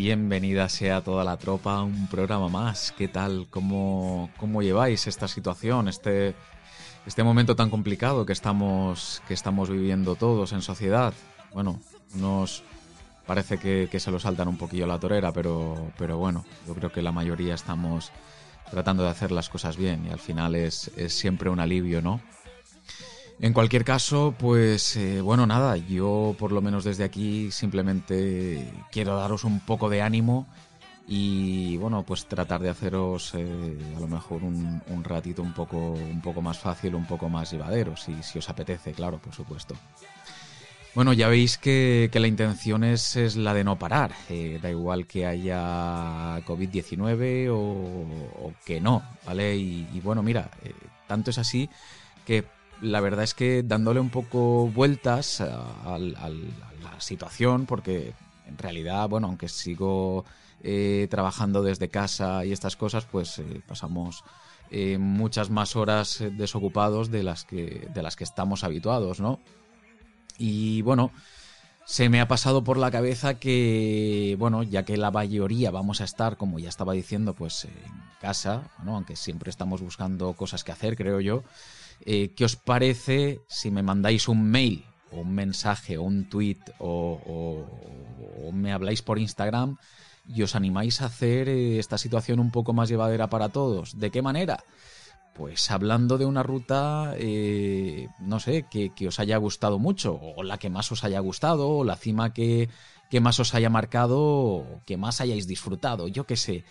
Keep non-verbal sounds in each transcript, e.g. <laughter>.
Bienvenida sea toda la tropa a un programa más. ¿Qué tal? ¿Cómo, cómo lleváis esta situación, este, este momento tan complicado que estamos, que estamos viviendo todos en sociedad? Bueno, nos parece que, se lo saltan un poquillo la torera, pero, pero bueno, yo creo que la mayoría estamos tratando de hacer las cosas bien y al final es, es siempre un alivio, ¿no? En cualquier caso, pues eh, bueno, nada, yo por lo menos desde aquí simplemente quiero daros un poco de ánimo y bueno, pues tratar de haceros eh, a lo mejor un, ratito un poco, un poco más fácil, un poco más llevadero, si, si os apetece, claro, por supuesto. Bueno, ya veis que, la intención es, es, la de no parar, eh, da igual que haya COVID-19 o, que no, ¿vale? Y, bueno, mira, tanto es así que la verdad es que dándole un poco vueltas a, la situación, porque en realidad, bueno, aunque sigo eh, trabajando desde casa y estas cosas, pues eh, pasamos eh, muchas más horas desocupados de las que de las que estamos habituados, ¿no? Y bueno, se me ha pasado por la cabeza que, bueno, ya que la mayoría vamos a estar, como ya estaba diciendo, pues en casa, bueno, aunque siempre estamos buscando cosas que hacer, creo yo, eh, ¿Qué os parece si me mandáis un mail o un mensaje o un tweet o, me habláis por Instagram y os animáis a hacer eh, esta situación un poco más llevadera para todos? ¿De qué manera? Pues hablando de una ruta, eh, no sé, que, os haya gustado mucho, o la que más os haya gustado, o la cima que, que más os haya marcado, o que más hayáis disfrutado, yo qué sé.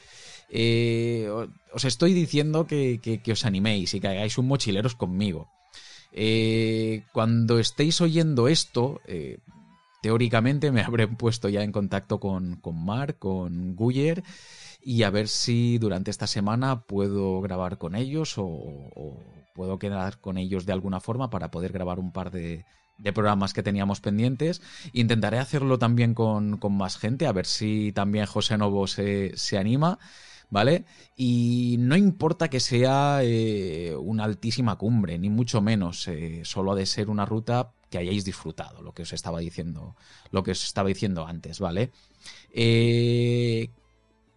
Eh, os estoy diciendo que, os animéis y que hagáis un mochileros conmigo. Eh, cuando estéis oyendo esto, eh, teóricamente me <laughs> habré puesto ya en contacto con, con Mark, con Guyer, y a ver si durante esta semana puedo grabar con ellos o, puedo quedar con ellos de alguna forma para poder grabar un par de, programas que teníamos pendientes. Intentaré hacerlo también con, más gente, a ver si también José Novo se, se anima. ¿Vale? Y no importa que sea eh, una altísima cumbre, ni mucho menos, eh, solo ha de ser una ruta que hayáis disfrutado, lo que os estaba diciendo, lo que os estaba diciendo antes, ¿vale? Eh,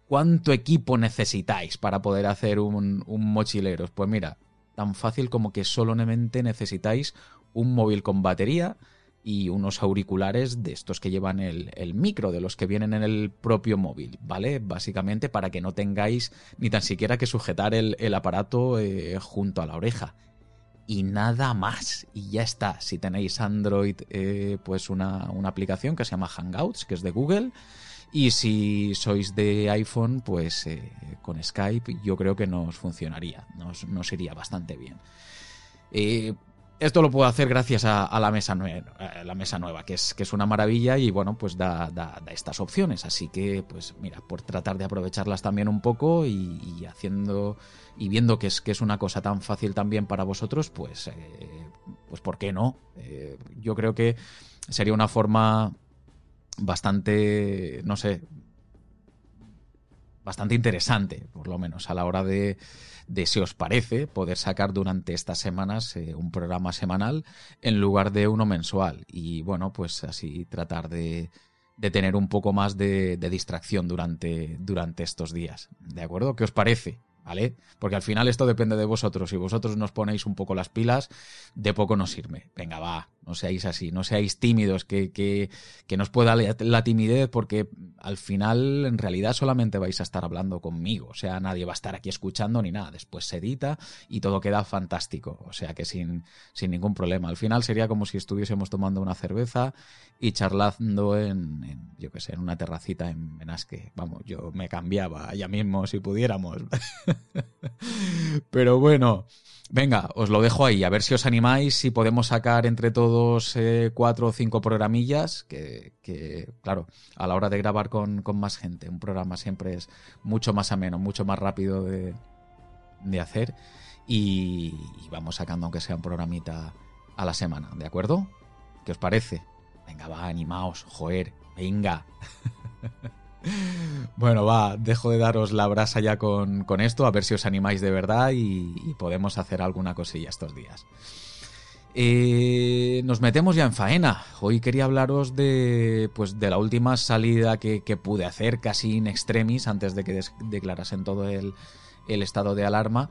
¿Cuánto equipo necesitáis para poder hacer un, un mochileros? Pues mira, tan fácil como que solamente necesitáis un móvil con batería, y unos auriculares de estos que llevan el, micro, de los que vienen en el propio móvil, ¿vale? Básicamente para que no tengáis ni tan siquiera que sujetar el, aparato eh, junto a la oreja. Y nada más. Y ya está. Si tenéis Android, eh, pues una, aplicación que se llama Hangouts, que es de Google. Y si sois de iPhone, pues eh, con Skype yo creo que nos funcionaría, nos, nos iría bastante bien. Esto lo puedo hacer gracias a, la, mesa la mesa nueva, que es, que es una maravilla y bueno, pues da, estas opciones. Así que, pues mira, por tratar de aprovecharlas también un poco y, haciendo y viendo que es, que es una cosa tan fácil también para vosotros, pues, eh, pues ¿por qué no? Eh, yo creo que sería una forma bastante, no sé, bastante interesante, por lo menos, a la hora de de si os parece poder sacar durante estas semanas eh, un programa semanal en lugar de uno mensual y bueno pues así tratar de, de tener un poco más de, distracción durante, durante estos días. ¿De acuerdo? ¿Qué os parece? ¿vale? Porque al final esto depende de vosotros. Si vosotros nos ponéis un poco las pilas, de poco nos sirve. Venga, va, no seáis así, no seáis tímidos, que, que, que nos pueda la timidez, porque al final en realidad solamente vais a estar hablando conmigo. O sea, nadie va a estar aquí escuchando ni nada. Después se edita y todo queda fantástico. O sea que sin, sin ningún problema. Al final sería como si estuviésemos tomando una cerveza y charlando en, yo qué sé, en una terracita en Benasque. Vamos, yo me cambiaba ya mismo si pudiéramos. <laughs> Pero bueno, venga, os lo dejo ahí, a ver si os animáis, si podemos sacar entre todos eh, cuatro o cinco programillas, que, claro, a la hora de grabar con, más gente, un programa siempre es mucho más ameno, mucho más rápido de, hacer y, y vamos sacando aunque sea un programita a la semana, ¿de acuerdo? ¿Qué os parece? Venga, va, animaos, joder, venga. <laughs> Bueno, va, dejo de daros la brasa ya con, esto, a ver si os animáis de verdad y, podemos hacer alguna cosilla estos días. Eh, nos metemos ya en faena. Hoy quería hablaros de, pues, de la última salida que, pude hacer, casi in extremis, antes de que declarasen todo el, estado de alarma.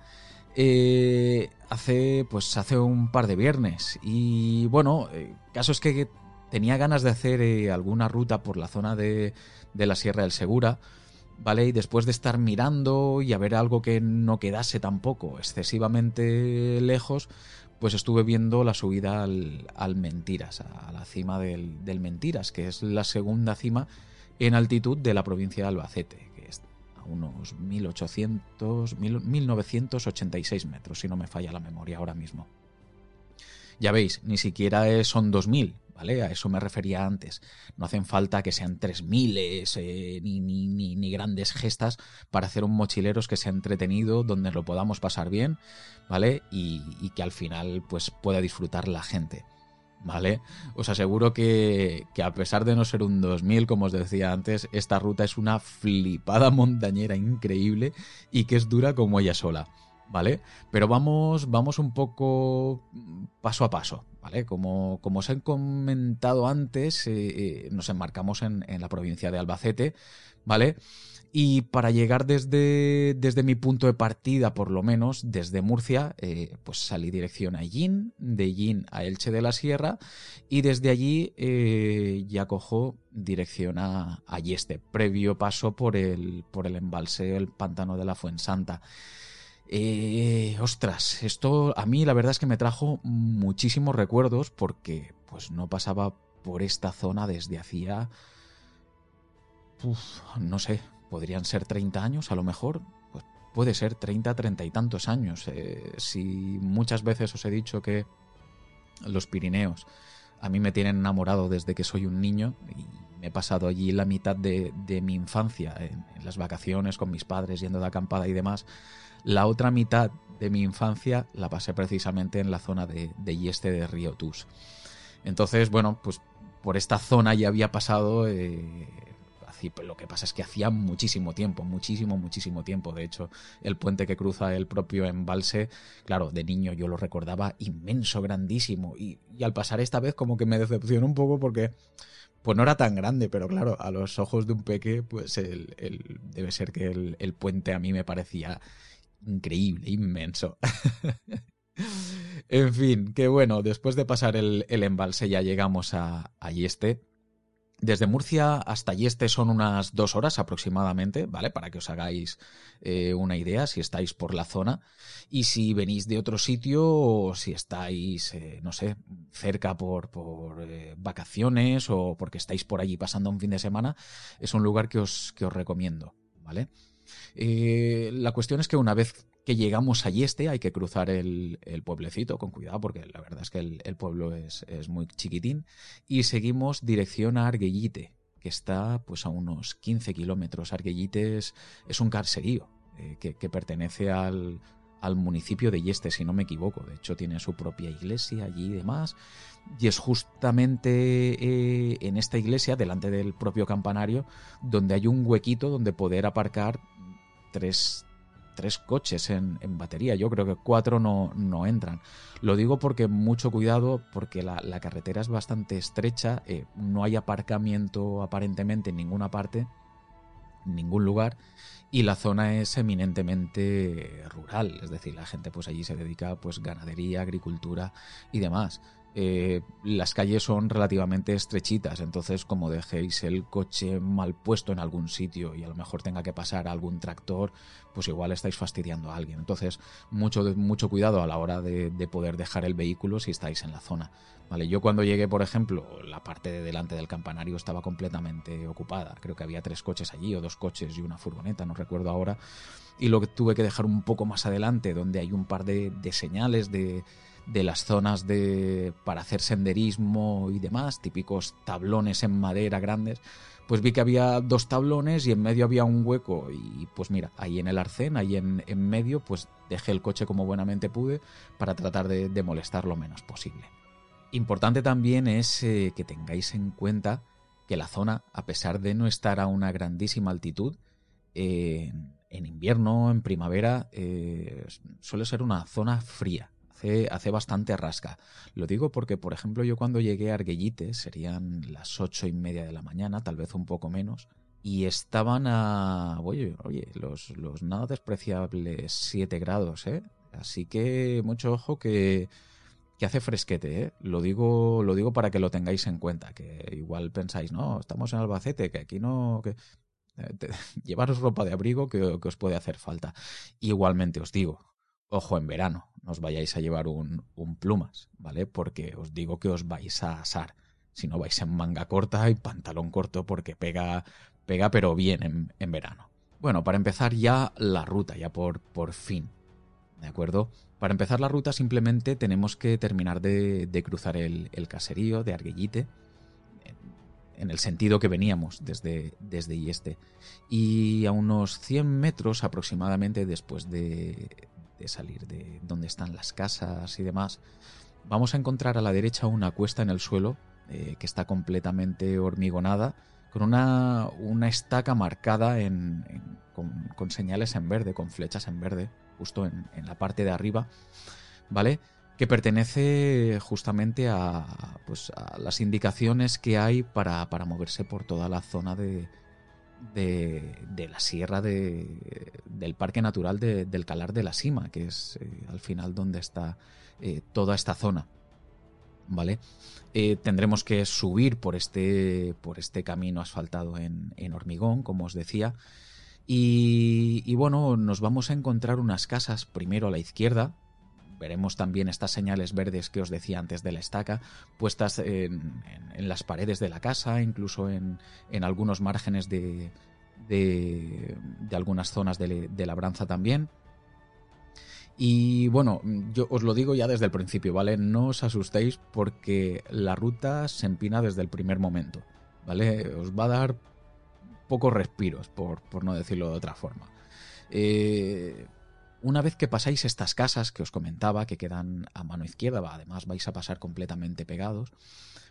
Eh, hace, pues, hace un par de viernes. Y bueno, eh, caso es que tenía ganas de hacer alguna ruta por la zona de, de la Sierra del Segura, ¿vale? Y después de estar mirando y a ver algo que no quedase tampoco excesivamente lejos, pues estuve viendo la subida al, Mentiras, a la cima del, del, Mentiras, que es la segunda cima en altitud de la provincia de Albacete, que es a unos 1800, 1986 metros, si no me falla la memoria ahora mismo. Ya veis, ni siquiera son 2000, A eso me refería antes. No hacen falta que sean tres miles eh, ni, grandes gestas para hacer un mochileros que sea entretenido, donde lo podamos pasar bien, ¿vale? Y, que al final pues pueda disfrutar la gente. ¿Vale? Os aseguro que, que, a pesar de no ser un 2000, como os decía antes, esta ruta es una flipada montañera increíble y que es dura como ella sola. ¿Vale? Pero vamos, vamos un poco paso a paso, ¿vale? Como, como os he comentado antes, eh, eh, nos enmarcamos en, la provincia de Albacete, ¿vale? Y para llegar desde, desde mi punto de partida, por lo menos, desde Murcia, eh, pues salí dirección a Yin, de Yin a Elche de la Sierra, y desde allí ya cojo dirección a, a Yeste, previo paso por el, por el embalse, el pantano de la Fuensanta. Eh, ostras, esto a mí la verdad es que me trajo muchísimos recuerdos porque pues no pasaba por esta zona desde hacía... no sé, podrían ser 30 años a lo mejor. Pues puede ser 30, 30 y tantos años. Eh, si muchas veces os he dicho que los Pirineos a mí me tienen enamorado desde que soy un niño y me he pasado allí la mitad de, mi infancia, en, las vacaciones con mis padres, yendo de acampada y demás. La otra mitad de mi infancia la pasé precisamente en la zona de, Yeste de Río Tus. Entonces, bueno, pues por esta zona ya había pasado eh, lo que pasa es que hacía muchísimo tiempo, muchísimo, muchísimo tiempo. De hecho, el puente que cruza el propio embalse, claro, de niño yo lo recordaba inmenso, grandísimo. Y, al pasar esta vez como que me decepcionó un poco porque pues no era tan grande, pero claro, a los ojos de un peque, pues el, debe ser que el, puente a mí me parecía increíble, inmenso. <laughs> en fin, que bueno, después de pasar el, embalse ya llegamos a, a Yeste desde Murcia hasta Yeste son unas dos horas aproximadamente, ¿vale? Para que os hagáis eh, una idea si estáis por la zona. Y si venís de otro sitio o si estáis, eh, no sé, cerca por, eh, vacaciones o porque estáis por allí pasando un fin de semana, es un lugar que os, que os recomiendo, ¿vale? La cuestión es que una vez que llegamos a Yeste, hay que cruzar el, pueblecito con cuidado porque la verdad es que el, pueblo es, muy chiquitín y seguimos dirección a Arguellite, que está pues a unos 15 kilómetros. Arguellite es, un carcerío eh, que, pertenece al, municipio de Yeste, si no me equivoco. De hecho, tiene su propia iglesia allí y demás. Y es justamente eh, en esta iglesia, delante del propio campanario, donde hay un huequito donde poder aparcar tres, tres coches en, batería. Yo creo que cuatro no, no, entran. Lo digo porque mucho cuidado, porque la, carretera es bastante estrecha, eh, no hay aparcamiento aparentemente en ninguna parte. ningún lugar y la zona es eminentemente rural, es decir, la gente pues allí se dedica pues ganadería, agricultura y demás. Eh, las calles son relativamente estrechitas, entonces como dejéis el coche mal puesto en algún sitio y a lo mejor tenga que pasar algún tractor, pues igual estáis fastidiando a alguien. Entonces, mucho, mucho cuidado a la hora de, de poder dejar el vehículo si estáis en la zona. Vale, yo cuando llegué, por ejemplo, la parte de delante del campanario estaba completamente ocupada. Creo que había tres coches allí, o dos coches y una furgoneta, no recuerdo ahora. Y lo que tuve que dejar un poco más adelante, donde hay un par de, señales de, de las zonas de para hacer senderismo y demás, típicos tablones en madera grandes, pues vi que había dos tablones y en medio había un hueco y pues mira, ahí en el arcén, ahí en, en medio, pues dejé el coche como buenamente pude para tratar de, de molestar lo menos posible. Importante también es eh, que tengáis en cuenta que la zona, a pesar de no estar a una grandísima altitud, en invierno, en primavera, eh, suele ser una zona fría. Hace, bastante rasca. Lo digo porque, por ejemplo, yo cuando llegué a Arguellite, serían las ocho y media de la mañana, tal vez un poco menos, y estaban a, oye, oye, los, los nada despreciables 7 grados, ¿eh? Así que mucho ojo que que hace fresquete, ¿eh? Lo digo, lo digo para que lo tengáis en cuenta, que igual pensáis, no, estamos en Albacete, que aquí no... Que... Eh, <laughs> llevaros ropa de abrigo que, os puede hacer falta. Igualmente os digo, ojo en verano, no os vayáis a llevar un, plumas, ¿vale? Porque os digo que os vais a asar. Si no vais en manga corta y pantalón corto porque pega, pega pero bien en, en verano. Bueno, para empezar ya la ruta, ya por, por fin, ¿de acuerdo? Para empezar la ruta simplemente tenemos que terminar de, cruzar el, caserío de Arguellite, en el sentido que veníamos desde, desde. Y a unos 100 metros aproximadamente después de, salir de donde están las casas y demás, vamos a encontrar a la derecha una cuesta en el suelo eh, que está completamente hormigonada, con una, una estaca marcada con señales en verde, con flechas en verde justo en, la parte de arriba, ¿vale? Que pertenece justamente a, pues, a las indicaciones que hay para, para, moverse por toda la zona de, de, la sierra de, del Parque Natural del Calar de la Sima, que es eh, al final donde está eh, toda esta zona. ¿Vale? Eh, tendremos que subir por este, por este camino asfaltado en, en hormigón, como os decía. Y, bueno, nos vamos a encontrar unas casas primero a la izquierda. Veremos también estas señales verdes que os decía antes de la estaca, puestas en, las paredes de la casa, incluso en, algunos márgenes de, de, algunas zonas de, de labranza también. Y bueno, yo os lo digo ya desde el principio, ¿vale? No os asustéis porque la ruta se empina desde el primer momento, ¿vale? Os va a dar pocos respiros, por, no decirlo de otra forma. Eh, una vez que pasáis estas casas que os comentaba, que quedan a mano izquierda, además vais a pasar completamente pegados,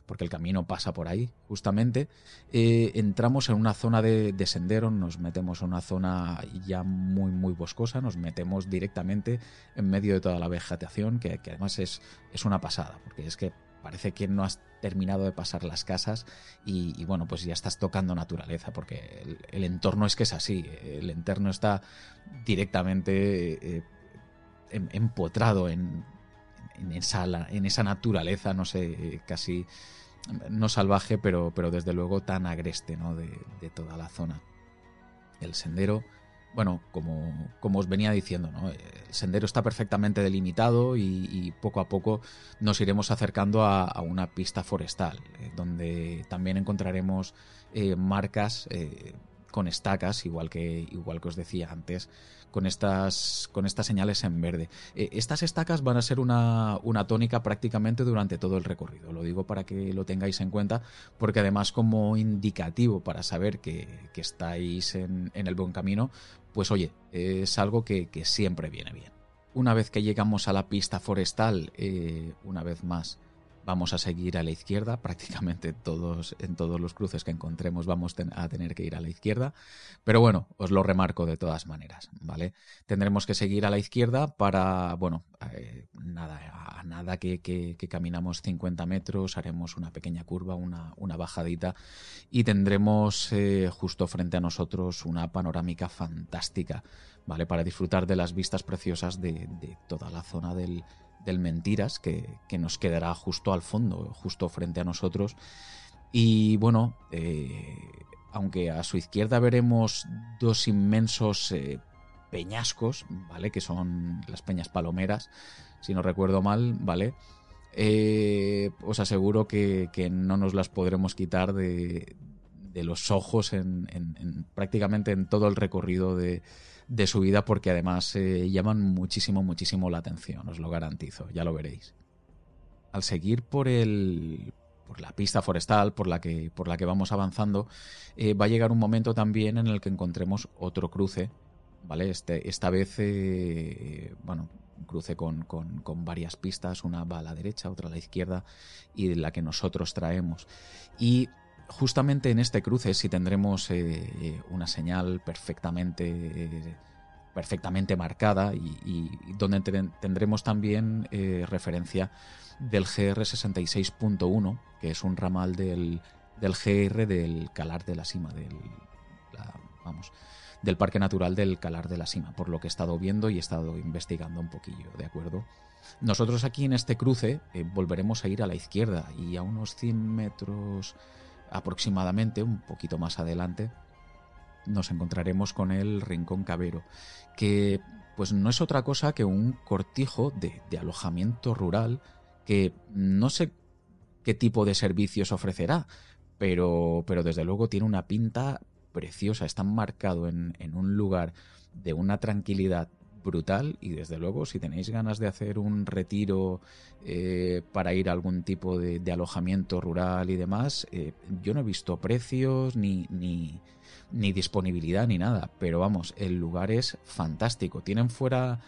porque el camino pasa por ahí, justamente, eh, entramos en una zona de, sendero, nos metemos en una zona ya muy, muy boscosa, nos metemos directamente en medio de toda la vegetación, que, además es, es una pasada, porque es que parece que no has terminado de pasar las casas y, bueno, pues ya estás tocando naturaleza, porque el, entorno es que es así, el entorno está directamente eh, em, empotrado en, esa, en esa naturaleza, no sé, casi no salvaje, pero, pero desde luego tan agreste ¿no? de, toda la zona. El sendero bueno, como, como, os venía diciendo, ¿no? el sendero está perfectamente delimitado y, poco a poco nos iremos acercando a, una pista forestal, eh, donde también encontraremos eh, marcas eh, con estacas, igual que, igual que os decía antes, con estas, con estas señales en verde. Eh, estas estacas van a ser una, una, tónica prácticamente durante todo el recorrido. Lo digo para que lo tengáis en cuenta, porque además como indicativo para saber que, que estáis en, en, el buen camino, pues oye, es algo que, que, siempre viene bien. Una vez que llegamos a la pista forestal, eh, una vez más, vamos a seguir a la izquierda, <laughs> prácticamente todos, en todos los cruces que encontremos vamos a tener que ir a la izquierda, pero bueno, os lo remarco de todas maneras, ¿vale? Tendremos que seguir a la izquierda para, bueno, eh, nada, a nada que, que, caminamos 50 metros, haremos una pequeña curva, una, una bajadita y tendremos eh, justo frente a nosotros una panorámica fantástica, ¿vale? Para disfrutar de las vistas preciosas de, de toda la zona del del Mentiras, que, nos quedará justo al fondo, justo frente a nosotros. Y bueno, eh, aunque a su izquierda veremos dos inmensos eh, peñascos, ¿vale? Que son las peñas palomeras, si no recuerdo mal, ¿vale? Eh, os aseguro que, no nos las podremos quitar de, los ojos en, prácticamente en todo el recorrido de, de su vida porque además eh, llaman muchísimo, muchísimo la atención, os lo garantizo, ya lo veréis. Al seguir por el por la pista forestal por la que, por la que vamos avanzando, eh, va a llegar un momento también en el que encontremos otro cruce, ¿vale? Este, esta vez, eh, bueno, un cruce con, con, con, varias pistas, una va a la derecha, otra a la izquierda, y la que nosotros traemos. Y justamente en este cruce si tendremos eh, una señal perfectamente, perfectamente marcada y, donde tendremos también eh, referencia del GR66.1, que es un ramal del, del, GR del Calar de la Cima, del, vamos, del Parque Natural del Calar de la Cima, por lo que he estado viendo y he estado investigando un poquillo, ¿de acuerdo? Nosotros aquí en este cruce eh, volveremos a ir a la izquierda y a unos 100 metros aproximadamente, un poquito más adelante, nos encontraremos con el Rincón Cabero, que pues no es otra cosa que un cortijo de, alojamiento rural que no sé qué tipo de servicios ofrecerá, pero, pero desde luego tiene una pinta preciosa, está marcado en, en un lugar de una tranquilidad brutal y desde luego si tenéis ganas de hacer un retiro eh, para ir a algún tipo de, alojamiento rural y demás, eh, yo no he visto precios ni, ni, ni, disponibilidad ni nada, pero vamos, el lugar es fantástico. Tienen fuera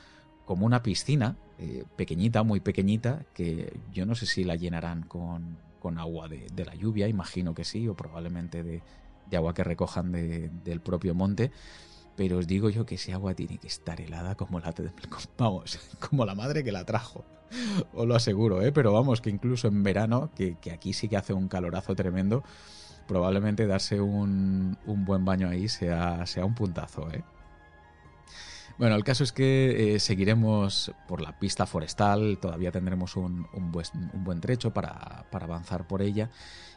como una piscina eh, pequeñita, muy pequeñita, que yo no sé si la llenarán con, con agua de, de, la lluvia, imagino que sí, o probablemente de, de agua que recojan del propio monte pero os digo yo que ese agua tiene que estar helada como la, <laughs> vamos, <laughs> como la madre que la trajo. Os lo aseguro, ¿eh? Pero vamos, que incluso en verano, que, aquí sí que hace un calorazo tremendo, probablemente darse un, buen baño ahí sea, sea un puntazo, ¿eh? Bueno, el caso es que eh, seguiremos por la pista forestal, todavía tendremos un, buen, trecho para, avanzar por ella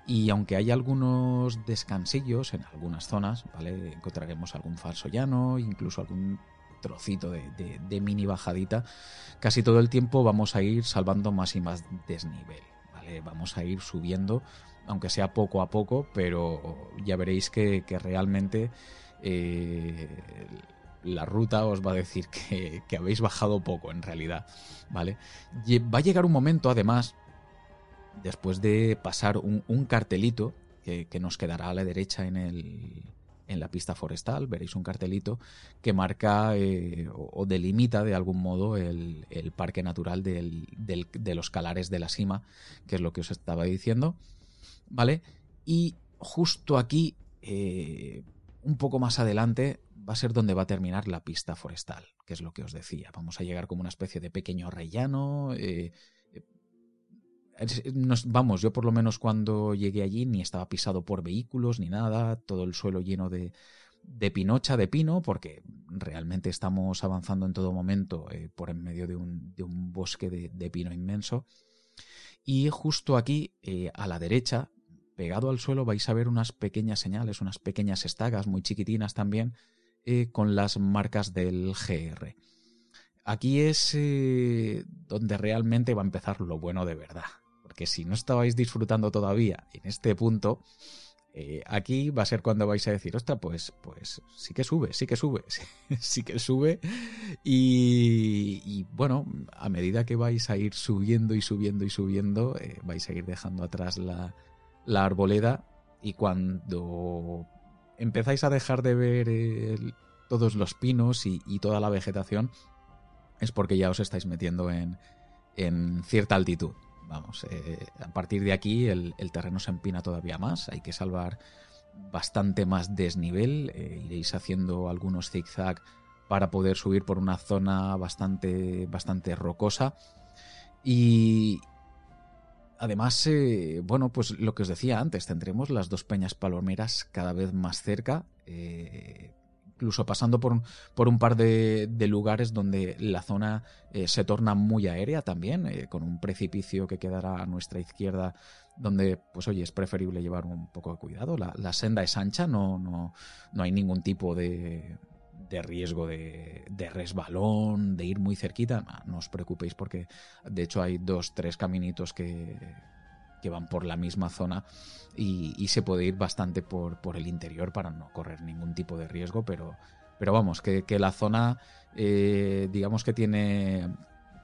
y aunque hay algunos descansillos en algunas zonas, ¿vale? encontraremos algún falso llano, incluso algún trocito de, de, mini bajadita, casi todo el tiempo vamos a ir salvando más y más desnivel, ¿vale? Vamos a ir subiendo, aunque sea poco a poco, pero ya veréis que, realmente eh, la ruta os va a decir que, habéis bajado poco en realidad, ¿vale? va a llegar un momento, además, después de pasar un, cartelito que, nos quedará a la derecha en, el, en la pista forestal, veréis un cartelito que marca eh, o, delimita de algún modo el, parque natural de los calares de la cima, que es lo que os estaba diciendo, ¿vale? Y justo aquí, eh, un poco más adelante, va a ser donde va a terminar la pista forestal, que es lo que os decía. Vamos a llegar como una especie de pequeño rellano. Eh, vamos, yo por lo menos cuando llegué allí ni estaba pisado por vehículos ni nada, todo el suelo lleno de, pinocha, de pino, porque realmente estamos avanzando en todo momento eh, por en medio de un, de un bosque de, pino inmenso. Y justo aquí, eh, a la derecha, pegado al suelo, vais a ver unas pequeñas señales, unas pequeñas estagas muy chiquitinas también, eh, con las marcas del GR. Aquí es eh, donde realmente va a empezar lo bueno de verdad. Porque si no estabais disfrutando todavía en este punto, eh, aquí va a ser cuando vais a decir, ostras, pues, pues sí que sube, sí que sube, <laughs> sí, que sube. Y, bueno, a medida que vais a ir subiendo y subiendo y subiendo, vais a ir dejando atrás la, la arboleda. Y cuando empezáis a dejar de ver todos los pinos y, toda la vegetación, es porque ya os estáis metiendo en, cierta altitud, vamos, a partir de aquí el, terreno se empina todavía más, hay que salvar bastante más desnivel, iréis haciendo algunos zigzag para poder subir por una zona bastante, bastante rocosa. Y además, eh, bueno, pues lo que os decía antes, tendremos las dos peñas palomeras cada vez más cerca. Eh, incluso pasando por, por un par de, lugares donde la zona eh, se torna muy aérea también, con un precipicio que quedará a nuestra izquierda, donde, pues oye, es preferible llevar un poco de cuidado. La, la senda es ancha, no, no, no hay ningún tipo de, de riesgo de, resbalón, de ir muy cerquita, no, os preocupéis porque de hecho hay dos, tres caminitos que, que van por la misma zona y, se puede ir bastante por, por, el interior para no correr ningún tipo de riesgo, pero, pero vamos, que, la zona eh, digamos que tiene,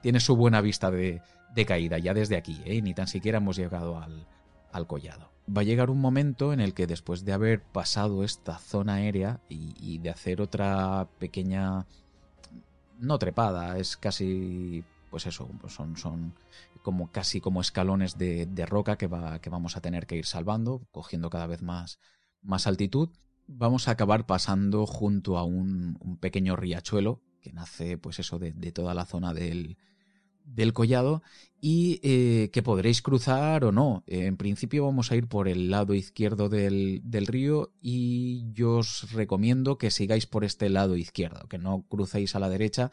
tiene su buena vista de, caída ya desde aquí, ¿eh? ni tan siquiera hemos llegado al, al collado va a llegar un momento en el que después de haber pasado esta zona aérea y, de hacer otra pequeña, no trepada, es casi, pues eso, son, son como casi como escalones de, roca que, va, que vamos a tener que ir salvando, cogiendo cada vez más, más altitud. Vamos a acabar pasando junto a un, pequeño riachuelo que nace, pues eso, de toda la zona del, del collado y eh, que podréis cruzar o no. En principio vamos a ir por el lado izquierdo del, río y yo os recomiendo que sigáis por este lado izquierdo, que no crucéis a la derecha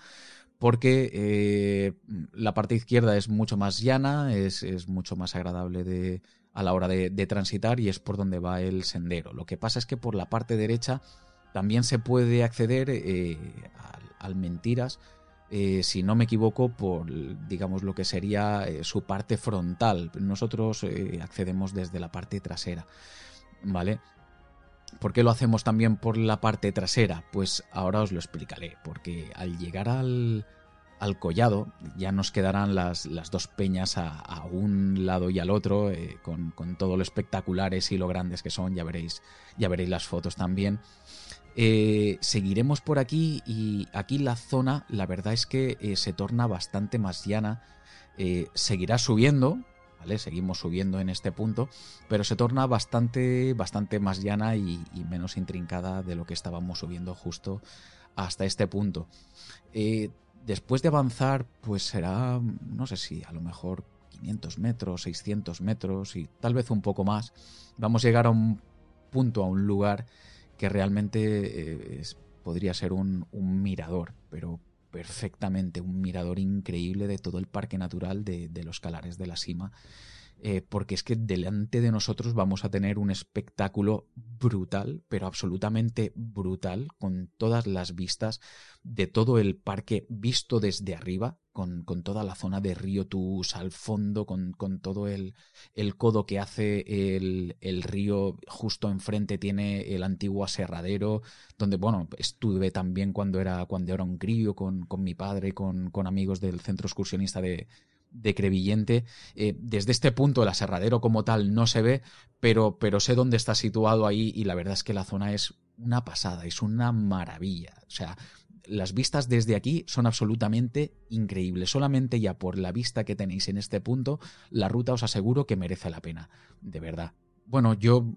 porque eh, la parte izquierda es mucho más llana, es, mucho más agradable de, a la hora de, transitar y es por donde va el sendero. Lo que pasa es que por la parte derecha también se puede acceder eh, al Mentiras, eh, si no me equivoco, por digamos lo que sería eh, su parte frontal. Nosotros eh, accedemos desde la parte trasera, ¿vale? ¿Por qué lo hacemos también por la parte trasera? Pues ahora os lo explicaré, porque al llegar al, al collado ya nos quedarán las, las dos peñas a, un lado y al otro, con, con, todo lo espectaculares y lo grandes que son, ya veréis, ya veréis las fotos también. Eh, seguiremos por aquí y aquí la zona, la verdad es que eh, se torna bastante más llana. Eh, seguirá subiendo, ¿vale? Seguimos subiendo en este punto, pero se torna bastante, bastante más llana y, menos intrincada de lo que estábamos subiendo justo hasta este punto. después de avanzar, pues será, no sé si a lo mejor 500 metros, 600 metros y tal vez un poco más. Vamos a llegar a un punto, a un lugar que realmente eh, podría ser un, mirador, pero perfectamente un mirador increíble de todo el parque natural de, de los Calares de la Sima eh, porque es que delante de nosotros vamos a tener un espectáculo brutal, pero absolutamente brutal, con todas las vistas de todo el parque visto desde arriba, con, toda la zona de Río Tus al fondo, con, todo el, el, codo que hace el, río justo enfrente tiene el antiguo aserradero, donde, bueno, estuve también cuando era, cuando era un crío con, con mi padre, con, con amigos del centro excursionista de, de Crevillente. Eh, desde este punto el aserradero como tal no se ve, pero, pero sé dónde está situado ahí y la verdad es que la zona es una pasada, es una maravilla. O sea, las vistas desde aquí son absolutamente increíbles. Solamente ya por la vista que tenéis en este punto, la ruta os aseguro que merece la pena. De verdad. Bueno, yo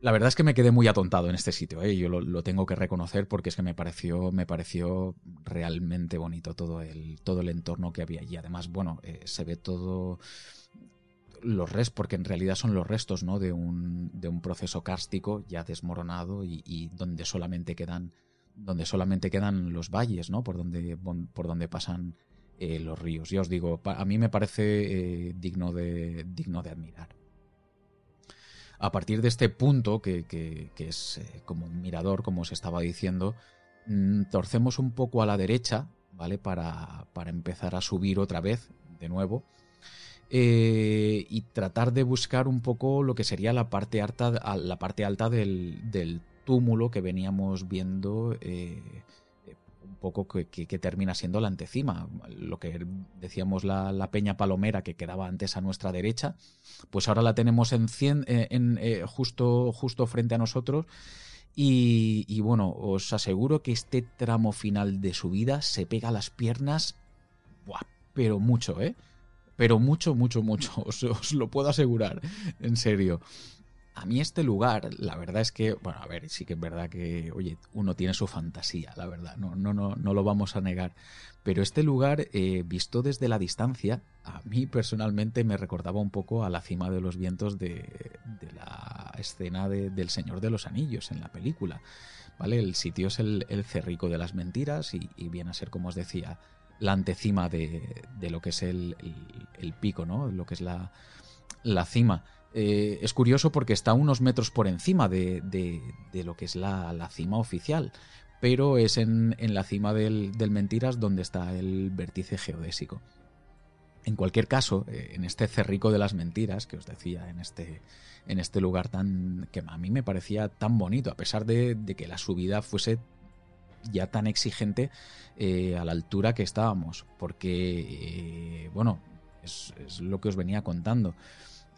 la verdad es que me quedé muy atontado en este sitio, ¿eh? yo lo, tengo que reconocer porque es que me pareció, me pareció realmente bonito todo el, todo el entorno que había allí. Además, bueno, eh, se ve todo los restos, porque en realidad son los restos ¿no? de, un, de un proceso kárstico ya desmoronado y, donde solamente quedan donde solamente quedan los valles, ¿no? Por donde, por donde pasan eh, los ríos. Ya os digo, a mí me parece de, digno de admirar a partir de este punto, que, es eh, como un mirador, como os estaba diciendo, mm, torcemos un poco a la derecha, ¿vale? Para, empezar a subir otra vez, de nuevo. Eh, y tratar de buscar un poco lo que sería la parte alta, la parte alta del, túmulo que veníamos viendo eh, poco que, termina siendo la antecima. Lo que decíamos la, Peña Palomera que quedaba antes a nuestra derecha, pues ahora la tenemos en, eh, en, eh, justo, justo frente a nosotros. Y, bueno, os aseguro que este tramo final de subida se pega a las piernas, pero mucho, ¿eh? pero mucho, mucho, mucho, <laughs> os, lo puedo asegurar, en serio. A mí este lugar, la verdad es que, bueno, a ver, sí que es verdad que, oye, uno tiene su fantasía, la verdad, no, no, no, no lo vamos a negar. Pero este lugar, eh, visto desde la distancia, a mí personalmente me recordaba un poco a la cima de los vientos de, la escena del Señor de los Anillos en la película. ¿Vale? El sitio es el, Cerrico de las Mentiras y, y, viene a ser, como os decía, la antecima de, lo que es el, pico, ¿no? Lo que es la, cima. Eh, es curioso porque está unos metros por encima de, lo que es la, cima oficial, pero es en, la cima del, Mentiras donde está el vértice geodésico. En cualquier caso, eh, en este cerrico de las mentiras que os decía, en este, en este lugar tan que a mí me parecía tan bonito, a pesar de que la subida fuese ya tan exigente eh, a la altura que estábamos, porque, bueno, es, lo que os venía contando.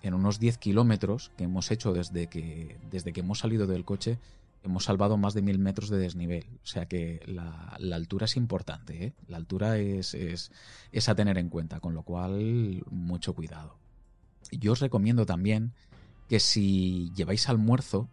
En unos 10 kilómetros que hemos hecho desde que, desde que hemos salido del coche, hemos salvado más de mil metros de desnivel. O sea que la, altura es importante, ¿eh? la altura es, es, es a tener en cuenta, con lo cual mucho cuidado. Yo os recomiendo también que si lleváis almuerzo,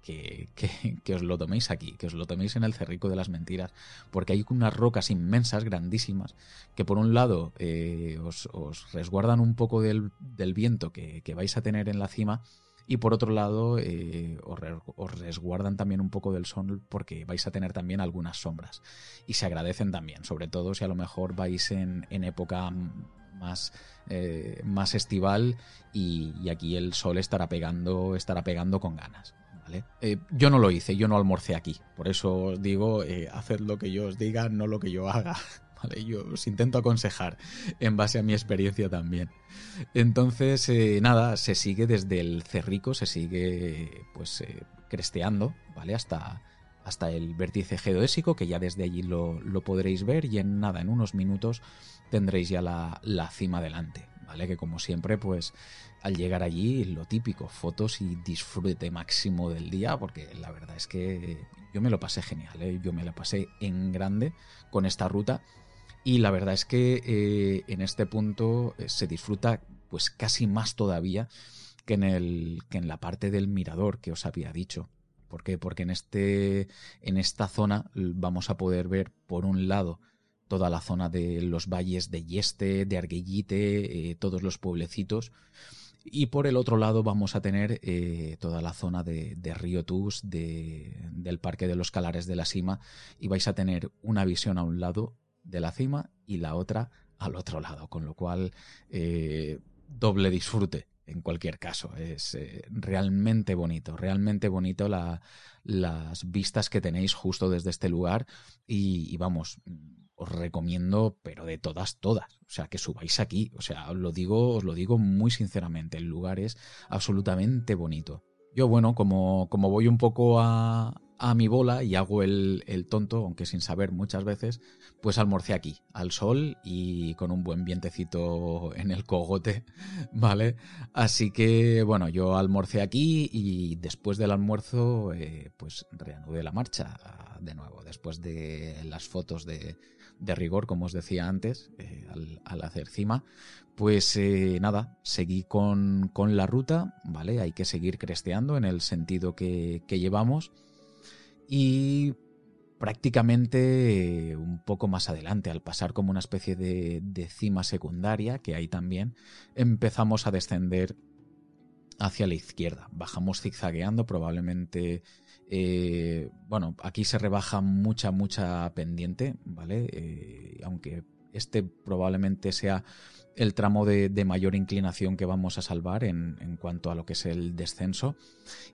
<laughs> que, os lo toméis aquí, que os lo toméis en el Cerrico de las Mentiras, porque hay unas rocas inmensas, grandísimas, que por un lado eh, os, resguardan un poco del, viento que, vais a tener en la cima, y por otro lado eh, os, resguardan también un poco del sol porque vais a tener también algunas sombras. Y se agradecen también, sobre todo si a lo mejor vais en, época más, eh, más estival y, y, aquí el sol estará pegando, estará pegando con ganas. Eh, yo no lo hice, yo no almorcé aquí. Por eso os digo, eh, haced lo que yo os diga, no lo que yo haga. <laughs> Yo os intento aconsejar en base a mi experiencia también. Entonces, eh, nada, se sigue desde el Cerrico, se sigue pues cresteando, ¿vale? Hasta, hasta el vértice geodésico, que ya desde allí lo, podréis ver y en nada, en unos minutos tendréis ya la, la cima delante, ¿vale? Que como siempre, pues al llegar allí, lo típico, fotos y disfrute máximo del día, porque la verdad es que yo me lo pasé genial, ¿eh? yo me lo pasé en grande con esta ruta y la verdad es que eh, en este punto eh, se disfruta pues casi más todavía que en, el, que en la parte del mirador que os había dicho. ¿Por qué? Porque en, este, en esta zona vamos a poder ver, por un lado, toda la zona de los valles de Yeste, de Arguellite, todos los pueblecitos, y por el otro lado vamos a tener eh, toda la zona de, Río Tus, del Parque de los Calares de la Cima, y vais a tener una visión a un lado de la cima y la otra al otro lado, con lo cual eh, doble disfrute en cualquier caso. Es eh, realmente bonito, realmente bonito las vistas que tenéis justo desde este lugar y vamos, os recomiendo, pero de todas, todas. O sea, que subáis aquí. O sea, os lo digo, os lo digo muy sinceramente. El lugar es absolutamente bonito. Yo, bueno, como, como voy un poco a, a mi bola y hago el, el, tonto, aunque sin saber muchas veces, pues almorcé aquí, al sol y con un buen vientecito en el cogote, <laughs> ¿vale? Así que, bueno, yo almorcé aquí y después del almuerzo, eh, pues reanudé la marcha de nuevo, después de las fotos de, de rigor, como os decía antes, eh, al, hacer cima, pues eh, nada, seguí con, la ruta, ¿vale? Hay que seguir cresteando en el sentido que, llevamos y prácticamente eh, un poco más adelante, al pasar como una especie de, de cima secundaria que hay también, empezamos a descender hacia la izquierda. Bajamos zigzagueando, probablemente eh, bueno, aquí se rebaja mucha, mucha pendiente, ¿vale? Eh, aunque este probablemente sea el tramo de, mayor inclinación que vamos a salvar en, cuanto a lo que es el descenso.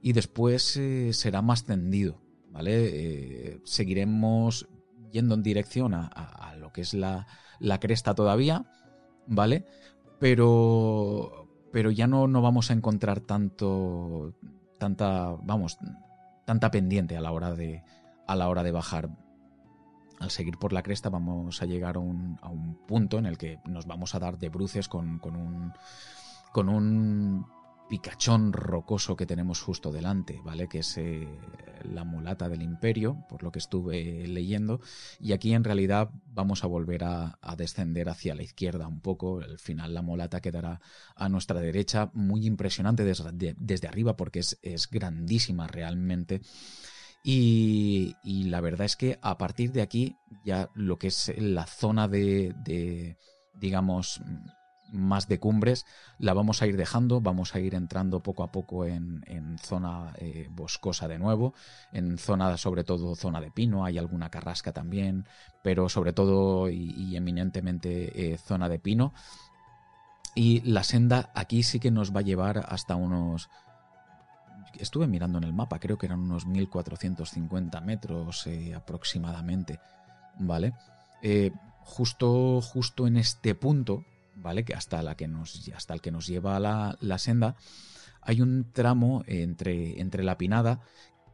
Y después eh, será más tendido, ¿vale? seguiremos yendo en dirección a, lo que es la, la, cresta todavía, ¿vale? Pero, pero ya no, no vamos a encontrar tanto, tanta, vamos, tanta pendiente a la hora de, a la hora de bajar. Al seguir por la cresta vamos a llegar a un, a un punto en el que nos vamos a dar de bruces con, con un, con un picachón rocoso que tenemos justo delante, ¿vale? Que es eh, la mulata del imperio, por lo que estuve leyendo. Y aquí en realidad vamos a volver a, descender hacia la izquierda un poco. Al final la mulata quedará a nuestra derecha, muy impresionante desde, desde arriba porque es, es grandísima realmente. Y, la verdad es que a partir de aquí ya lo que es la zona de, de digamos, más de cumbres, la vamos a ir dejando, vamos a ir entrando poco a poco en, zona eh, boscosa de nuevo, en zona, sobre todo zona de pino, hay alguna carrasca también, pero sobre todo y, eminentemente eh, zona de pino. Y la senda aquí sí que nos va a llevar hasta unos... Estuve mirando en el mapa, creo que eran unos 1450 metros eh, aproximadamente, ¿vale? justo, justo en este punto, ¿vale? Que hasta, la que nos, hasta el que nos lleva a la, senda, hay un tramo entre, entre la pinada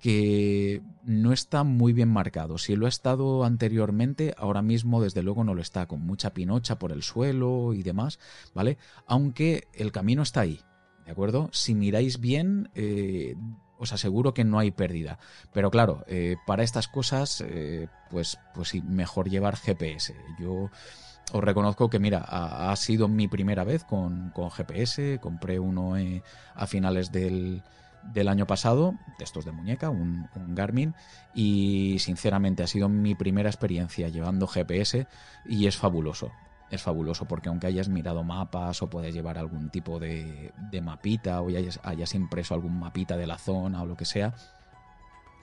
que no está muy bien marcado. Si lo ha estado anteriormente, ahora mismo desde luego no lo está, con mucha pinocha por el suelo y demás, ¿vale? Aunque el camino está ahí, ¿de acuerdo? Si miráis bien, eh, os aseguro que no hay pérdida. Pero claro, eh, para estas cosas, eh, pues, pues mejor llevar GPS. Yo os reconozco que, mira, ha, sido mi primera vez con, GPS. Compré uno eh, a finales del, año pasado, de estos de muñeca, un, Garmin, y sinceramente ha sido mi primera experiencia llevando GPS y es fabuloso. Es fabuloso porque aunque hayas mirado mapas o puedes llevar algún tipo de, mapita o hayas, hayas impreso algún mapita de la zona o lo que sea,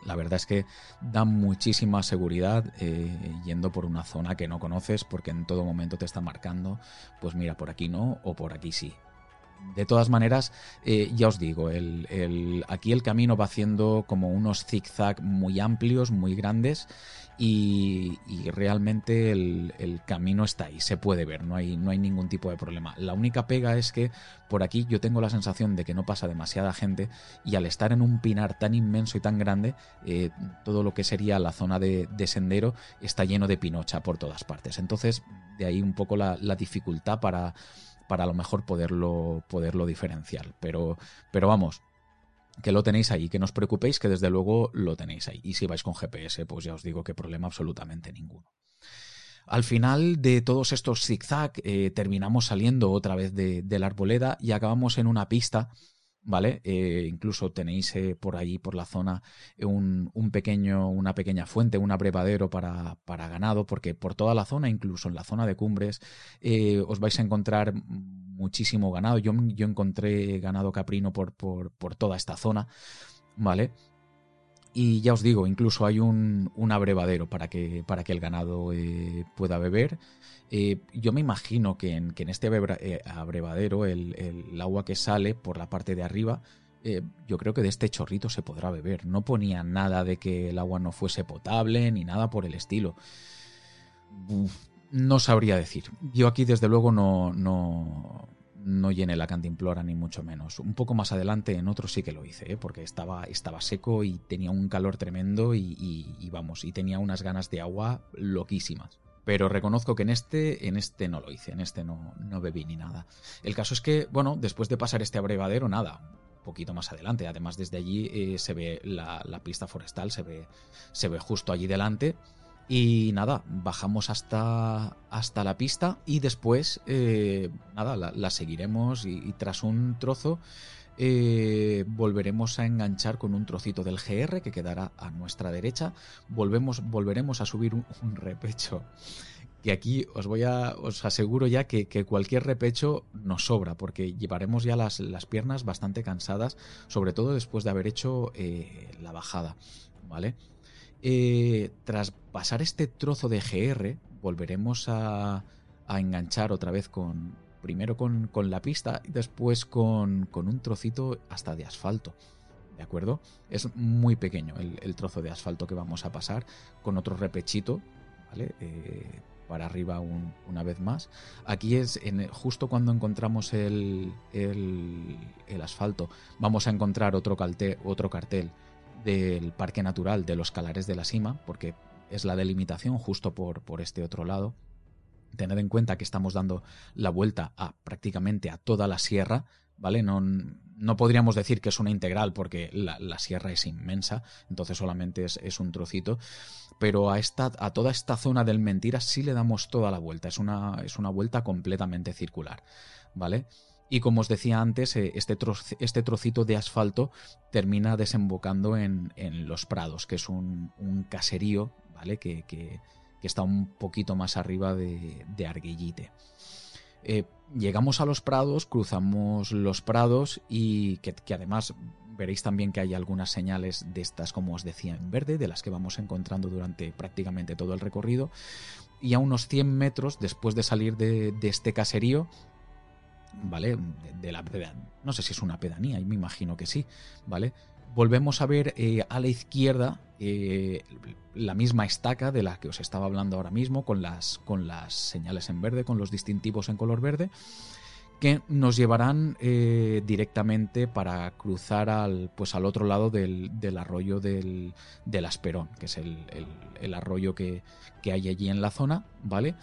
la verdad es que da muchísima seguridad eh, yendo por una zona que no conoces porque en todo momento te está marcando, pues mira, por aquí no o por aquí sí. De todas maneras, eh, ya os digo, el, aquí el camino va haciendo como unos zigzag muy amplios, muy grandes, y, realmente el, camino está ahí, se puede ver, no hay, no hay ningún tipo de problema. La única pega es que por aquí yo tengo la sensación de que no pasa demasiada gente y al estar en un pinar tan inmenso y tan grande, eh, todo lo que sería la zona de, sendero está lleno de pinocha por todas partes. Entonces, de ahí un poco la, dificultad para, para a lo mejor poderlo, poderlo diferenciar. Pero, pero vamos, que lo tenéis ahí, que no os preocupéis, que desde luego lo tenéis ahí. Y si vais con GPS, pues ya os digo que problema absolutamente ninguno. Al final de todos estos zigzag eh, terminamos saliendo otra vez de, la arboleda y acabamos en una pista ¿vale? Eh, incluso tenéis eh, por ahí, por la zona, un, pequeño, una pequeña fuente, un abrevadero para, para, ganado, porque por toda la zona, incluso en la zona de cumbres, os vais a encontrar muchísimo ganado. Yo, yo encontré ganado caprino por, por, por, toda esta zona, ¿vale? Y ya os digo, incluso hay un, un abrevadero para que, para que el ganado eh, pueda beber. Eh, yo me imagino que en, que en este eh, abrevadero el, el, agua que sale por la parte de arriba, yo creo que de este chorrito se podrá beber. No ponía nada de que el agua no fuese potable ni nada por el estilo. No sabría decir. Yo aquí desde luego no, no, no llené la cantimplora ni mucho menos. Un poco más adelante en otro sí que lo hice, ¿eh? porque estaba, estaba seco y tenía un calor tremendo y, vamos, y tenía unas ganas de agua loquísimas. Pero reconozco que en este, en este no lo hice, en este no, no bebí ni nada. El caso es que, bueno, después de pasar este abrevadero, nada, un poquito más adelante. Además, desde allí eh, se ve la, la, pista forestal, se ve, se ve justo allí delante. Y nada, bajamos hasta, hasta la pista y después, eh, nada, la, seguiremos y, tras un trozo eh, volveremos a enganchar con un trocito del GR que quedará a nuestra derecha. Volvemos, volveremos a subir un, repecho que aquí os voy a, os aseguro ya que, cualquier repecho nos sobra, porque llevaremos ya las, las, piernas bastante cansadas, sobre todo después de haber hecho eh, la bajada, ¿vale? Eh, tras pasar este trozo de GR, volveremos a, enganchar otra vez con. Primero con, la pista y después con, un trocito hasta de asfalto. ¿De acuerdo? Es muy pequeño el, trozo de asfalto que vamos a pasar con otro repechito, ¿vale? Eh, para arriba una vez más. Aquí es justo cuando encontramos el, el, asfalto, vamos a encontrar otro, otro cartel del Parque Natural de los Calares de la Sima, porque es la delimitación justo por, por este otro lado. Tened en cuenta que estamos dando la vuelta a prácticamente a toda la sierra, ¿vale? No, no podríamos decir que es una integral porque la, sierra es inmensa, entonces solamente es, un trocito, pero a, esta, a toda esta zona del Mentira sí le damos toda la vuelta, es una, es una vuelta completamente circular, ¿vale? Y como os decía antes, eh, este, este trocito de asfalto termina desembocando en, Los Prados, que es un, caserío, ¿vale? Que, que, está un poquito más arriba de, de Arguellite. Eh, llegamos a los prados, cruzamos los prados y que, además veréis también que hay algunas señales de estas, como os decía, en verde, de las que vamos encontrando durante prácticamente todo el recorrido. Y a unos 100 metros después de salir de, este caserío, ¿vale? De, la no sé si es una pedanía, me imagino que sí, ¿vale? Volvemos a ver eh, a la izquierda eh, la misma estaca de la que os estaba hablando ahora mismo, con las, con las señales en verde, con los distintivos en color verde, que nos llevarán eh, directamente para cruzar al, pues al otro lado del, arroyo del, Asperón, que es el, arroyo que, hay allí en la zona, ¿vale?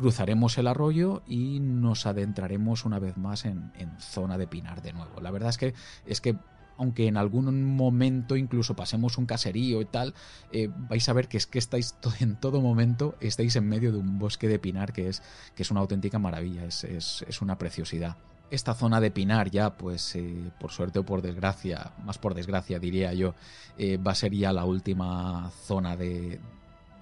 Cruzaremos el arroyo y nos adentraremos una vez más en, zona de Pinar de nuevo. La verdad es que es que aunque en algún momento incluso pasemos un caserío y tal, eh, vais a ver que es que estáis <laughs> en todo momento, estáis en medio de un bosque de pinar que es, que es una auténtica maravilla, es, una preciosidad. Esta zona de pinar ya, pues eh, por suerte o por desgracia, más por desgracia diría yo, eh, va a ser ya la última zona de,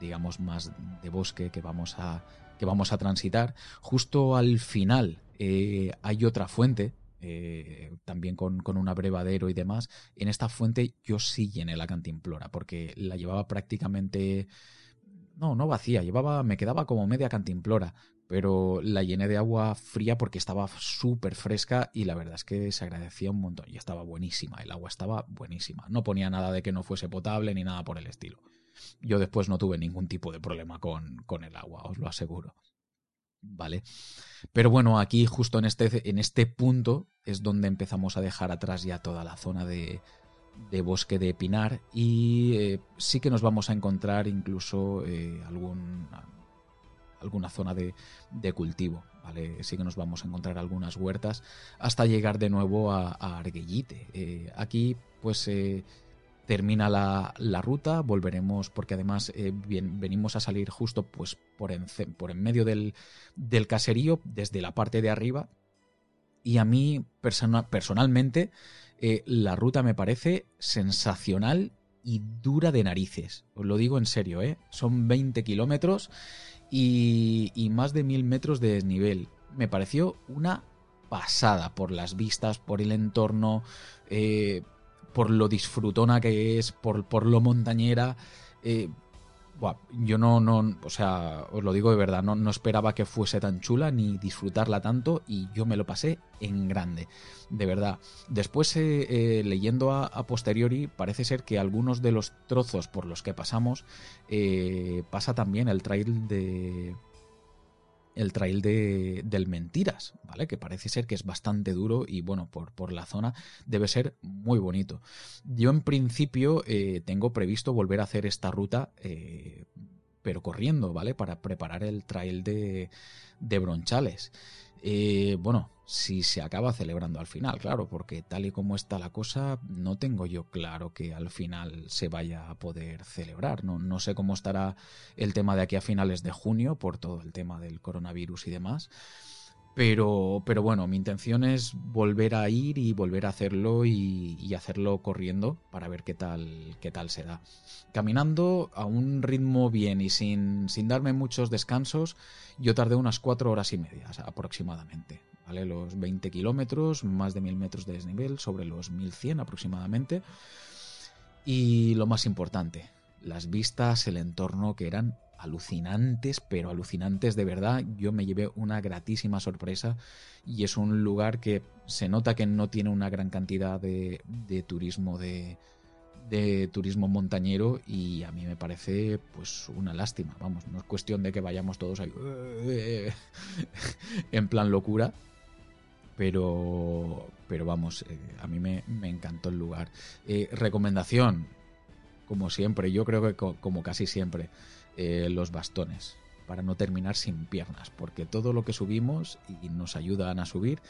digamos, más de bosque que vamos a, que vamos a transitar. Justo al final hay otra fuente eh, también con, un abrevadero y demás. En esta fuente yo sí llené la cantimplora, porque la llevaba prácticamente. No, no vacía, llevaba, me quedaba como media cantimplora, pero la llené de agua fría porque estaba súper fresca y la verdad es que se agradecía un montón y estaba buenísima, el agua estaba buenísima, no ponía nada de que no fuese potable ni nada por el estilo. Yo después no tuve ningún tipo de problema con, con el agua, os lo aseguro. ¿Vale? Pero bueno, aquí justo en este, en este punto es donde empezamos a dejar atrás ya toda la zona de, de bosque de pinar y eh, sí que nos vamos a encontrar incluso eh, algún, alguna zona de, de, cultivo, ¿vale? Sí que nos vamos a encontrar algunas huertas hasta llegar de nuevo a, a Arguellite. Eh, aquí pues termina la, ruta, volveremos, porque además eh, venimos a salir justo pues, por, en, medio del, caserío, desde la parte de arriba. Y a mí, personalmente, eh, la ruta me parece sensacional y dura de narices. Os lo digo en serio, ¿eh? Son 20 kilómetros y, y más de mil metros de desnivel. Me pareció una pasada por las vistas, por el entorno. Eh, por lo disfrutona que es, por, por lo montañera. Eh, yo no, no, o sea, os lo digo de verdad, no, no, esperaba que fuese tan chula ni disfrutarla tanto y yo me lo pasé en grande, de verdad. Después, eh, eh, leyendo a, a, posteriori, parece ser que algunos de los trozos por los que pasamos pasa también el trail de, el trail de, del Mentiras, ¿vale? Que parece ser que es bastante duro y bueno, por, por la zona debe ser muy bonito. Yo en principio eh, tengo previsto volver a hacer esta ruta, eh, pero corriendo, ¿vale? Para preparar el trail de, de Bronchales. Eh, bueno, si se acaba celebrando al final, claro, porque tal y como está la cosa, no tengo yo claro que al final se vaya a poder celebrar. No, sé cómo estará el tema de aquí a finales de junio por todo el tema del coronavirus y demás. Pero, pero bueno, mi intención es volver a ir y volver a hacerlo y, hacerlo corriendo para ver qué tal, qué tal se da. Caminando a un ritmo bien y sin, sin darme muchos descansos, yo tardé unas cuatro horas y media aproximadamente. ¿Vale? Los 20 kilómetros, más de 1000 metros de desnivel, sobre los 1100 aproximadamente. Y lo más importante, las vistas, el entorno que eran alucinantes, pero alucinantes de verdad. Yo me llevé una gratísima sorpresa y es un lugar que se nota que no tiene una gran cantidad de, turismo de, de turismo montañero y a mí me parece pues una lástima, vamos, no es cuestión de que vayamos todos ahí <laughs> en plan locura, pero pero vamos, eh, a mí me, encantó el lugar. Eh, recomendación, como siempre, yo creo que como casi siempre, eh, los bastones. para no terminar sin piernas, porque todo lo que subimos y nos ayudan a subir,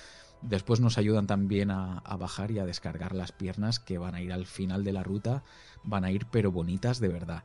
después nos ayudan también a, bajar y a descargar las piernas que van a ir al final de la ruta, van a ir pero bonitas de verdad.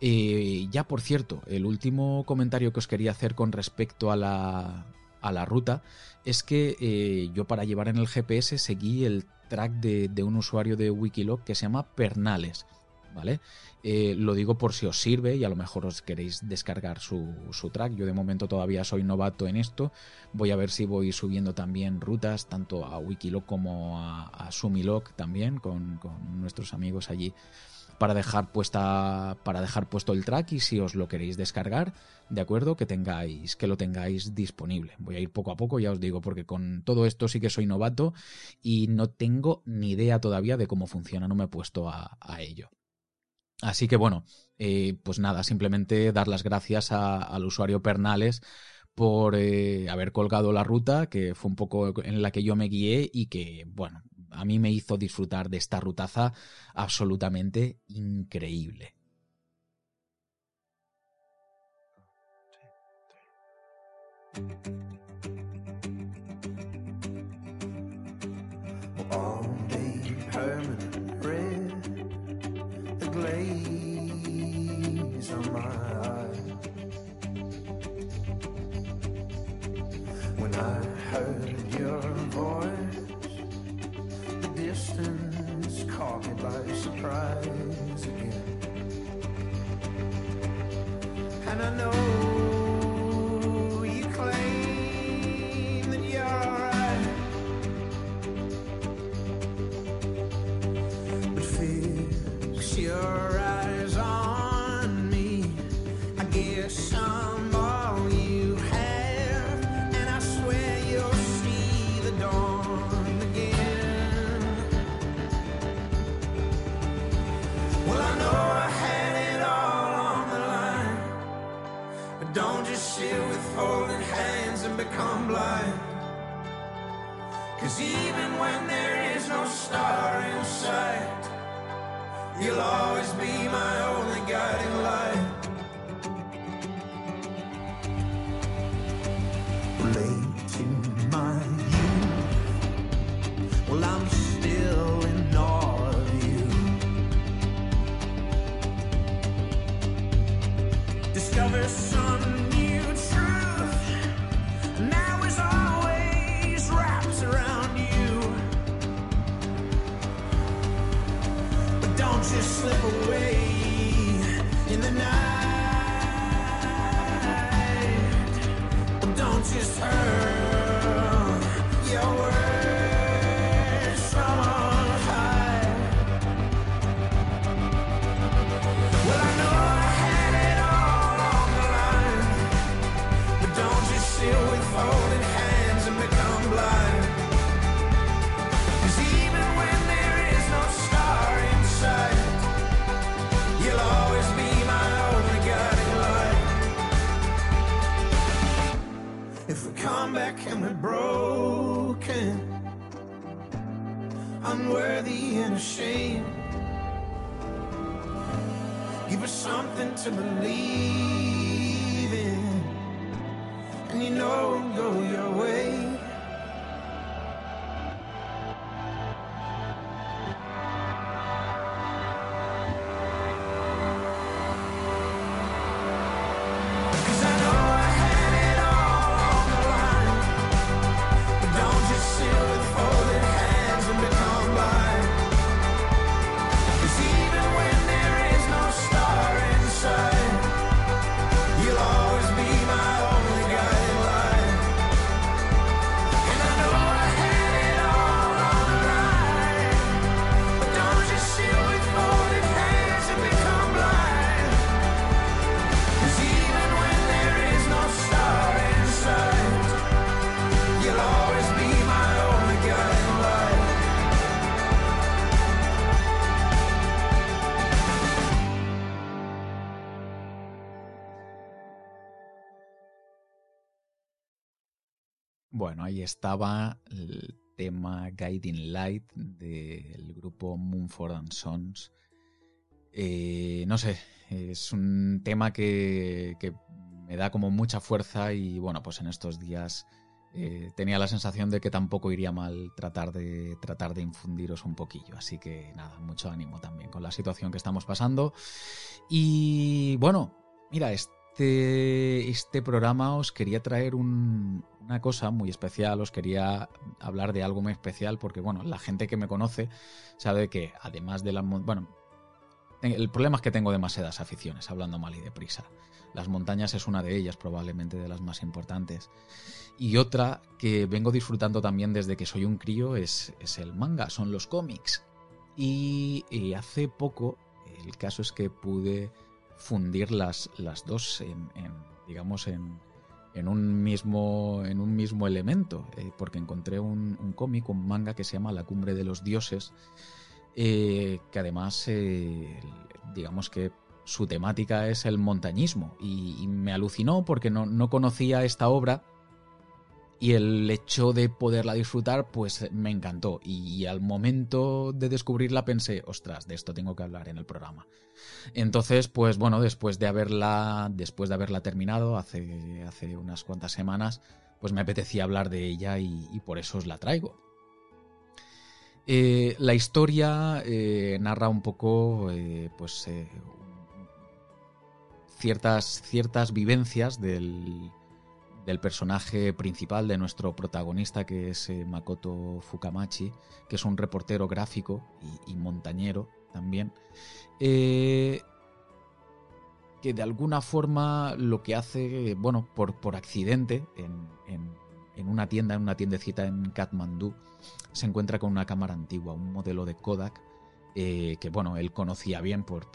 Eh, ya por cierto, el último comentario que os quería hacer con respecto a la, a la ruta es que eh, yo para llevar en el GPS seguí el track de, un usuario de Wikiloc que se llama Pernales. ¿Vale? Eh, lo digo por si os sirve y a lo mejor os queréis descargar su, track. Yo de momento todavía soy novato en esto. Voy a ver si voy subiendo también rutas, tanto a Wikiloc como a, a Sumiloc también, con, con nuestros amigos allí para dejar puesta para dejar puesto el track y si os lo queréis descargar, de acuerdo, que tengáis que lo tengáis disponible. Voy a ir poco a poco, ya os digo, porque con todo esto sí que soy novato y no tengo ni idea todavía de cómo funciona, no me he puesto a, ello. Así que bueno, eh, pues nada, simplemente dar las gracias al usuario Pernales por eh, haber colgado la ruta, que fue un poco en la que yo me guié y que, bueno, a mí me hizo disfrutar de esta rutaza absolutamente increíble. I heard your voice caught me by surprise again. And I know. Even when there is no star in sight, you'll always be my only guiding light. Late in my youth, well, I'm still in awe of you. Discover some. unworthy and ashamed. Give us something to believe in, and you know it'll go your way. Estaba el tema Guiding Light del grupo Moonford and Sons, Eh, no sé, es un tema que, me da como mucha fuerza y bueno, pues en estos días eh, tenía la sensación de que tampoco iría mal tratar de, tratar de infundiros un poquillo. Así que nada, mucho ánimo también con la situación que estamos pasando. Y bueno, mira, este, este programa os quería traer una cosa muy especial, os quería hablar de algo muy especial porque bueno, la gente que me conoce sabe que además de la... Bueno, el problema es que tengo demasiadas aficiones, hablando mal y deprisa. Las montañas es una de ellas, probablemente de las más importantes. Y otra que vengo disfrutando también desde que soy un crío es, es el manga, son los cómics. Y, hace poco, el caso es que pude fundir las, las dos en, digamos, en, en, un mismo, en un mismo elemento, eh, porque encontré un, cómic, un manga que se llama La cumbre de los dioses, eh, que además, eh, digamos que su temática es el montañismo y, me alucinó porque no, conocía esta obra y el hecho de poderla disfrutar pues me encantó y, al momento de descubrirla pensé, ostras, de esto tengo que hablar en el programa. Entonces, pues bueno, después de haberla después de haberla terminado hace, hace unas cuantas semanas, pues me apetecía hablar de ella y por eso os la traigo. Eh, la historia eh, narra un poco eh, pues, ciertas, ciertas vivencias del, personaje principal de nuestro protagonista, que es Makoto Fukamachi, que es un reportero gráfico y, montañero también, que de alguna forma lo que hace, bueno, por, accidente, en, una tienda, en una tiendecita en Kathmandú, se encuentra con una cámara antigua, un modelo de Kodak, eh, que bueno, él conocía bien por,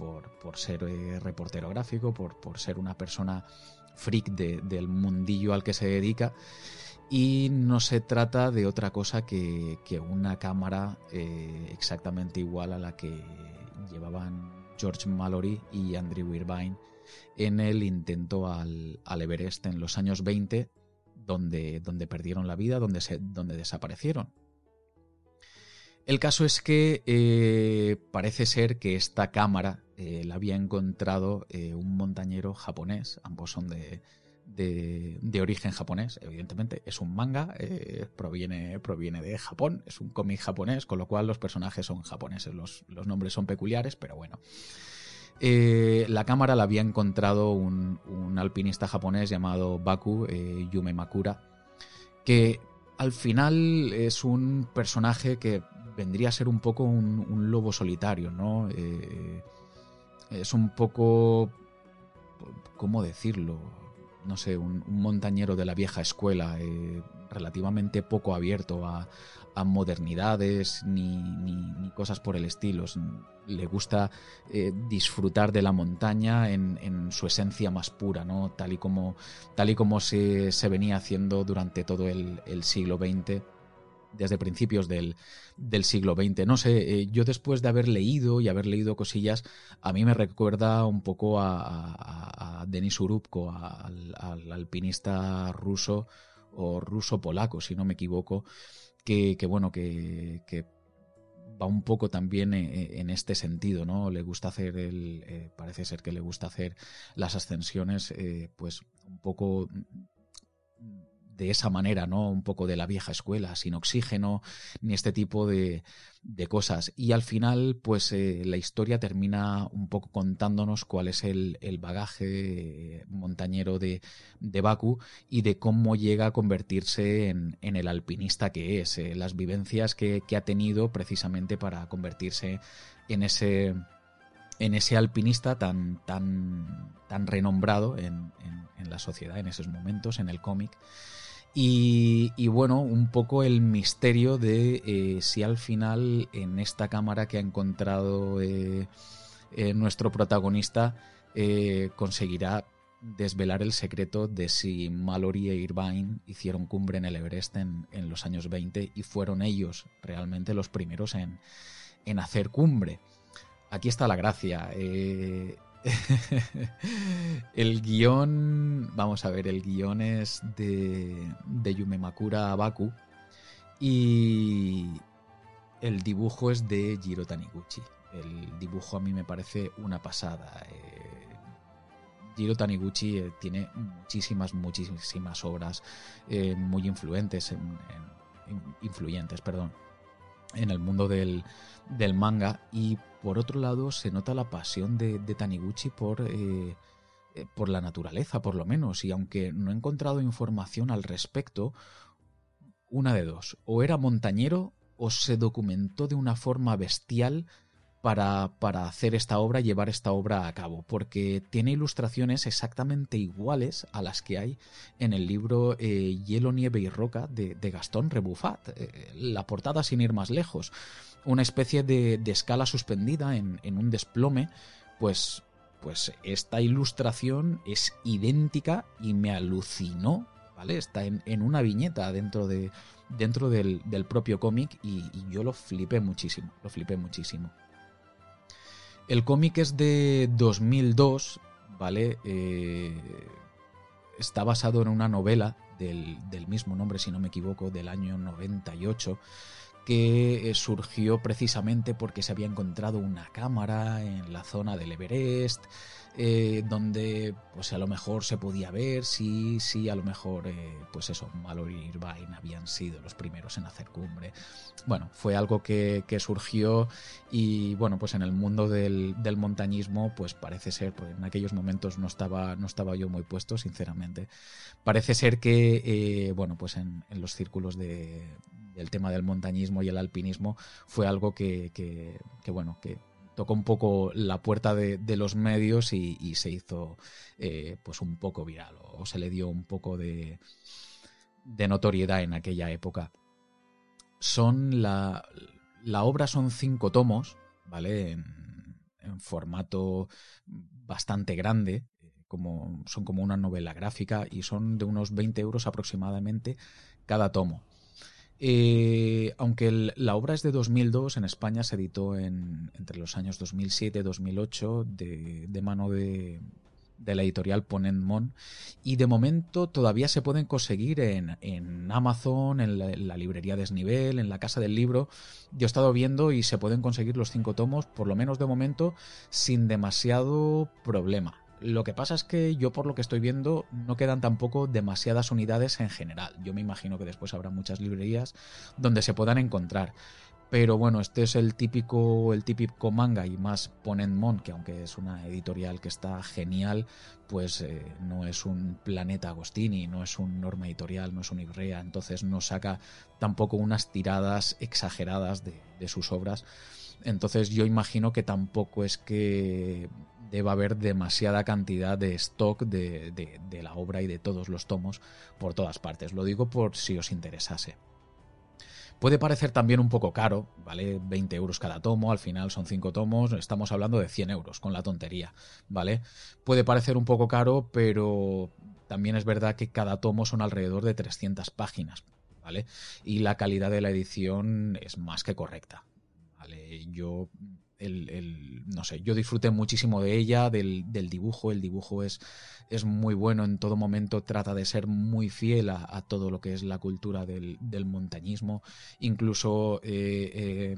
ser eh, reportero gráfico, por, ser una persona freak del mundillo al que se dedica. Y no se trata de otra cosa que, una cámara eh, exactamente igual a la que llevaban George Mallory y Andrew Irvine en el intento al, al Everest en los años 20 donde, donde perdieron la vida, donde, se, donde desaparecieron. El caso es que eh, parece ser que esta cámara eh, la había encontrado eh, un montañero japonés, ambos son de, origen japonés, evidentemente. Es un manga, proviene, de Japón, es un cómic japonés, con lo cual los personajes son japoneses, los, nombres son peculiares, pero bueno. La cámara la había encontrado un, alpinista japonés llamado Baku Yume Makura, que al final es un personaje que vendría a ser un poco un, lobo solitario, ¿no? Eh, es un poco, ¿cómo decirlo? No sé, un, montañero de la vieja escuela, relativamente poco abierto a, modernidades ni, cosas por el estilo le gusta eh, disfrutar de la montaña en, su esencia más pura, ¿no? tal y como, tal y como se, venía haciendo durante todo el, siglo XX, desde principios del, siglo XX. No sé, eh, yo después de haber leído y haber leído cosillas, a mí me recuerda un poco a, Denis Urubko, al, alpinista ruso o ruso-polaco, si no me equivoco, que, bueno, que va un poco también eh, en este sentido, ¿no? Le gusta hacer el, eh, parece ser que le gusta hacer las ascensiones, pues un poco de esa manera, ¿no? Un poco de la vieja escuela, sin oxígeno, ni este tipo de, cosas. Y al final, pues eh, la historia termina un poco contándonos cuál es el, bagaje montañero de, de, Baku y de cómo llega a convertirse en, el alpinista que es, eh, las vivencias que, ha tenido precisamente para convertirse en ese en ese alpinista tan, tan, tan renombrado en, en, la sociedad en esos momentos, en el cómic. Y, bueno, un poco el misterio de eh, si al final en esta cámara que ha encontrado eh, eh, nuestro protagonista conseguirá desvelar el secreto de si Mallory e Irvine hicieron cumbre en el Everest en, los años 20 y fueron ellos realmente los primeros en, en hacer cumbre. Aquí está la gracia. <laughs> el guion, vamos a ver, el guion es de, de Yume Makura y el dibujo es de Jiro Taniguchi. El dibujo a mí me parece una pasada. Jiro Taniguchi eh, tiene muchísimas, muchísimas obras eh, muy influentes, influyentes, perdón, en el mundo del, manga. Y por otro lado, se nota la pasión de, Taniguchi por, eh, por la naturaleza, por lo menos. Y aunque no he encontrado información al respecto, una de dos. O era montañero o se documentó de una forma bestial para, hacer esta obra, llevar esta obra a cabo, porque tiene ilustraciones exactamente iguales a las que hay en el libro eh, Hielo, Nieve y Roca de, Gastón Rebuffat. Eh, la portada sin ir más lejos, una especie de, escala suspendida en, un desplome, pues, pues esta ilustración es idéntica y me alucinó ¿vale? Está en, una viñeta dentro, de, dentro del, propio cómic y, yo lo flipé muchísimo, lo flipé muchísimo. El cómic es de 2002, ¿vale? Eh, está basado en una novela del, mismo nombre, si no me equivoco, del año 98, que eh, surgió precisamente porque se había encontrado una cámara en la zona del Everest, eh, donde pues a lo mejor se podía ver si, si a lo mejor eh, pues eso, Mallory y Irvine habían sido los primeros en hacer cumbre. Bueno, fue algo que, surgió y bueno, pues en el mundo del, montañismo pues parece ser, pues en aquellos momentos no estaba, no estaba yo muy puesto, sinceramente. Parece ser que, bueno, pues en, los círculos de, del tema del montañismo y el alpinismo fue algo que, bueno, que tocó un poco la puerta de, los medios y, se hizo eh, pues un poco viral o se le dio un poco de, notoriedad en aquella época. Son la, la obra son cinco tomos, ¿vale? En, formato bastante grande, como, son como una novela gráfica y son de unos 20 euros aproximadamente cada tomo. Eh, aunque la obra es de 2002, en España se editó en, entre los años 2007 y 2008 de, de mano de, la editorial Ponent Mon y de momento todavía se pueden conseguir en, en Amazon, en la, en la, librería Desnivel, en la Casa del Libro. Yo he estado viendo y se pueden conseguir los cinco tomos, por lo menos de momento, sin demasiado problema. Lo que pasa es que yo por lo que estoy viendo no quedan tampoco demasiadas unidades en general. Yo me imagino que después habrá muchas librerías donde se puedan encontrar. Pero bueno, este es el típico, el típico manga y más Ponenmon, que aunque es una editorial que está genial, pues eh, no es un Planeta Agostini, no es un Norma Editorial, no es un Ibrea, entonces no saca tampoco unas tiradas exageradas de, de sus obras. Entonces yo imagino que tampoco es que deba haber demasiada cantidad de stock de, la obra y de todos los tomos por todas partes. Lo digo por si os interesase. Puede parecer también un poco caro, ¿vale? 20 euros cada tomo, al final son 5 tomos, estamos hablando de 100 euros con la tontería, ¿vale? Puede parecer un poco caro, pero también es verdad que cada tomo son alrededor de 300 páginas, ¿vale? Y la calidad de la edición es más que correcta, ¿vale? Yo el, no sé, yo disfruté muchísimo de ella, del, dibujo, el dibujo es, es, muy bueno en todo momento, trata de ser muy fiel a, todo lo que es la cultura del, montañismo, incluso eh, eh,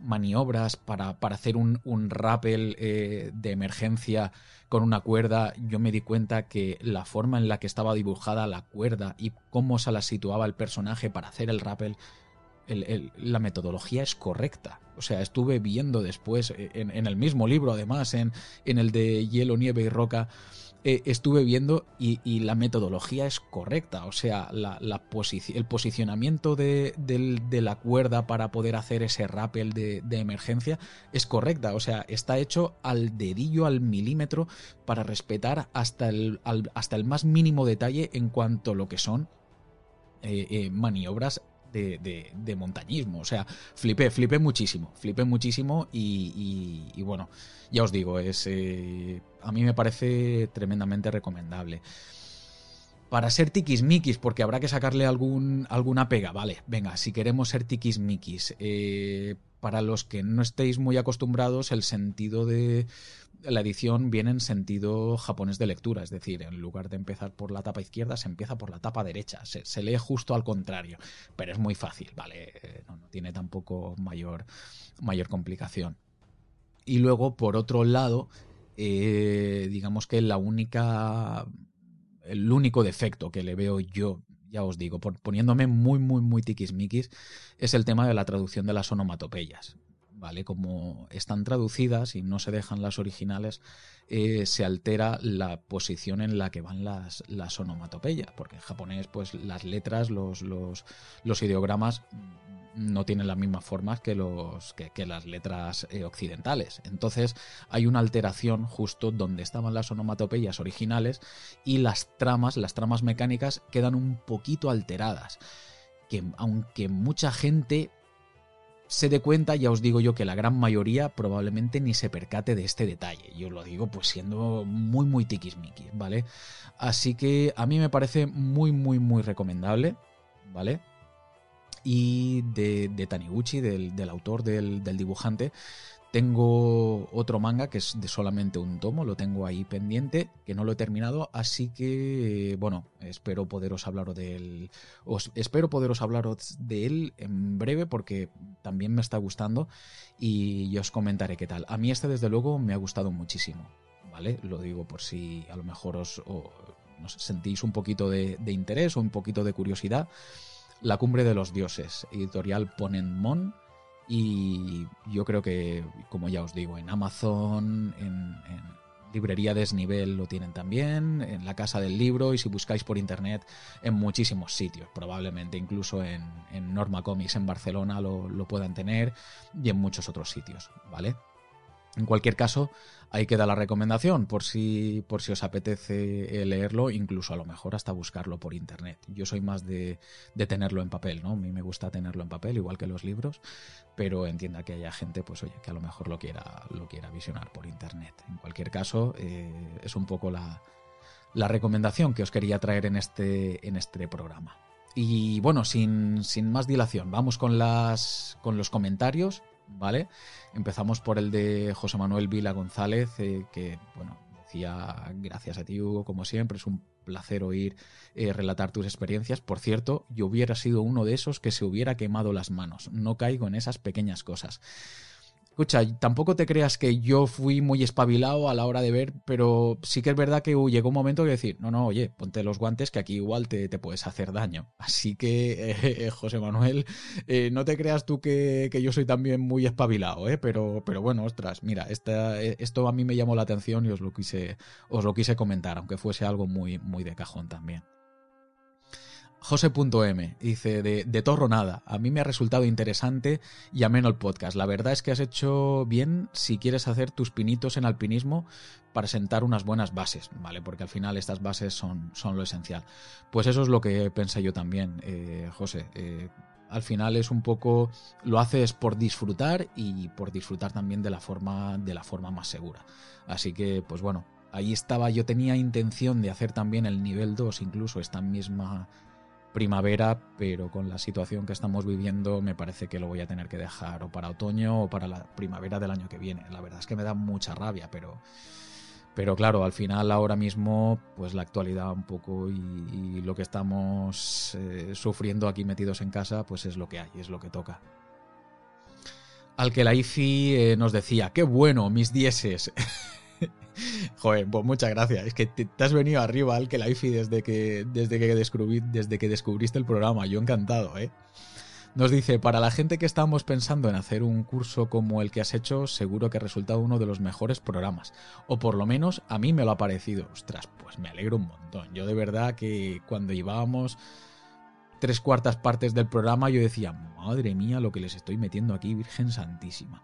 maniobras para, para, hacer un, un rappel eh, de emergencia con una cuerda, yo me di cuenta que la forma en la que estaba dibujada la cuerda y cómo se la situaba el personaje para hacer el rappel la metodología es correcta. O sea, estuve viendo después, eh, en, el mismo libro, además, en, en, el de Hielo, Nieve y Roca, eh, estuve viendo y, la metodología es correcta. O sea, la, el posicionamiento de, la cuerda para poder hacer ese rappel de, emergencia es correcta. O sea, está hecho al dedillo, al milímetro, para respetar hasta el, hasta el más mínimo detalle en cuanto a lo que son eh, maniobras de, montañismo. O sea, flipé, flipé muchísimo, flipé muchísimo y, bueno, ya os digo, es, eh, a mí me parece tremendamente recomendable. Para ser tiquismiquis, porque habrá que sacarle algún, alguna pega, vale, venga, si queremos ser tiquismiquis, eh, para los que no estéis muy acostumbrados, el sentido de, la edición viene en sentido japonés de lectura, es decir, en lugar de empezar por la tapa izquierda, se empieza por la tapa derecha, se, lee justo al contrario, pero es muy fácil, ¿vale? Eh, no, tiene tampoco mayor, mayor complicación. Y luego, por otro lado, eh, digamos que la única, el único defecto que le veo yo, ya os digo, poniéndome muy, muy, muy tiquismiquis, es el tema de la traducción de las onomatopeyas. ¿Vale? Como están traducidas y no se dejan las originales, eh, se altera la posición en la que van las, las onomatopeyas. Porque en japonés, pues las letras, los, los, los ideogramas no tienen las mismas formas que, los, que, las letras eh, occidentales. Entonces hay una alteración justo donde estaban las onomatopeyas originales y las tramas, las tramas mecánicas quedan un poquito alteradas. Que aunque mucha gente se dé cuenta, ya os digo yo que la gran mayoría probablemente ni se percate de este detalle. Yo lo digo pues siendo muy muy tiquismiquis, ¿vale? Así que a mí me parece muy muy muy recomendable, ¿vale? y de, Taniguchi, del, autor, del, dibujante. Tengo otro manga que es de solamente un tomo, lo tengo ahí pendiente, que no lo he terminado, así que bueno, espero poderos hablar de él, os, espero poderos hablaros de él en breve porque también me está gustando y yo os comentaré qué tal. A mí este desde luego me ha gustado muchísimo, ¿vale? Lo digo por si a lo mejor os, sentís un poquito de, de interés o un poquito de curiosidad. La cumbre de los dioses, editorial Ponenmon. Y yo creo que, como ya os digo, en Amazon, en, librería Desnivel lo tienen también, en la Casa del Libro y si buscáis por internet en muchísimos sitios, probablemente incluso en, Norma Comics en Barcelona lo, lo, puedan tener y en muchos otros sitios, ¿vale? En cualquier caso, ahí queda la recomendación por si, por si os apetece eh, leerlo, incluso a lo mejor hasta buscarlo por internet. Yo soy más de, tenerlo en papel, ¿no? A mí me gusta tenerlo en papel, igual que los libros, pero entienda que haya gente, pues oye, que a lo mejor lo quiera, lo quiera visionar por internet. En cualquier caso, eh, es un poco la, la, recomendación que os quería traer en este, en este programa. Y bueno, sin, sin más dilación, vamos con, las, con los comentarios ¿vale? Empezamos por el de José Manuel Vila González, eh, que, bueno, decía, gracias a ti, Hugo, como siempre, es un placer oír eh, relatar tus experiencias. Por cierto, yo hubiera sido uno de esos que se hubiera quemado las manos. No caigo en esas pequeñas cosas. Escucha, tampoco te creas que yo fui muy espabilado a la hora de ver, pero sí que es verdad que llegó un momento de decir, no, no, oye, ponte los guantes que aquí igual te, puedes hacer daño. <laughs> Así que, eh, José Manuel, eh, no te creas tú que, yo soy también muy espabilado, ¿eh? pero, pero bueno, ostras, mira, esta, eh, esto a mí me llamó la atención y os lo quise, os lo quise comentar, aunque fuese algo muy, muy de cajón también. José.m dice, de, de torro nada, a mí me ha resultado interesante y ameno el podcast. La verdad es que has hecho bien si quieres hacer tus pinitos en alpinismo para sentar unas buenas bases, ¿vale? Porque al final estas bases son, son lo esencial. Pues eso es lo que pensé yo también, eh, José. Eh, al final es un poco lo haces por disfrutar y por disfrutar también de la forma de la forma más segura. Así que pues bueno, ahí estaba yo tenía intención de hacer también el nivel 2 incluso esta misma primavera, pero con la situación que estamos viviendo me parece que lo voy a tener que dejar o para otoño o para la primavera del año que viene. La verdad es que me da mucha rabia, pero, pero claro, al final ahora mismo, pues la actualidad un poco y, lo que estamos eh, sufriendo aquí metidos en casa, pues es lo que hay, es lo que toca. Al que la IFI eh, nos decía, qué bueno, mis dieces. <laughs> <laughs> Joder, pues muchas gracias. Es que te, has venido arriba al que la IFI desde que, desde, que descubrí, desde que descubriste el programa. Yo encantado, ¿eh? Nos dice, para la gente que estamos pensando en hacer un curso como el que has hecho, seguro que ha resultado uno de los mejores programas. O por lo menos a mí me lo ha parecido. Ostras, pues me alegro un montón. Yo de verdad que cuando llevábamos tres cuartas partes del programa, yo decía, madre mía, lo que les estoy metiendo aquí, Virgen Santísima.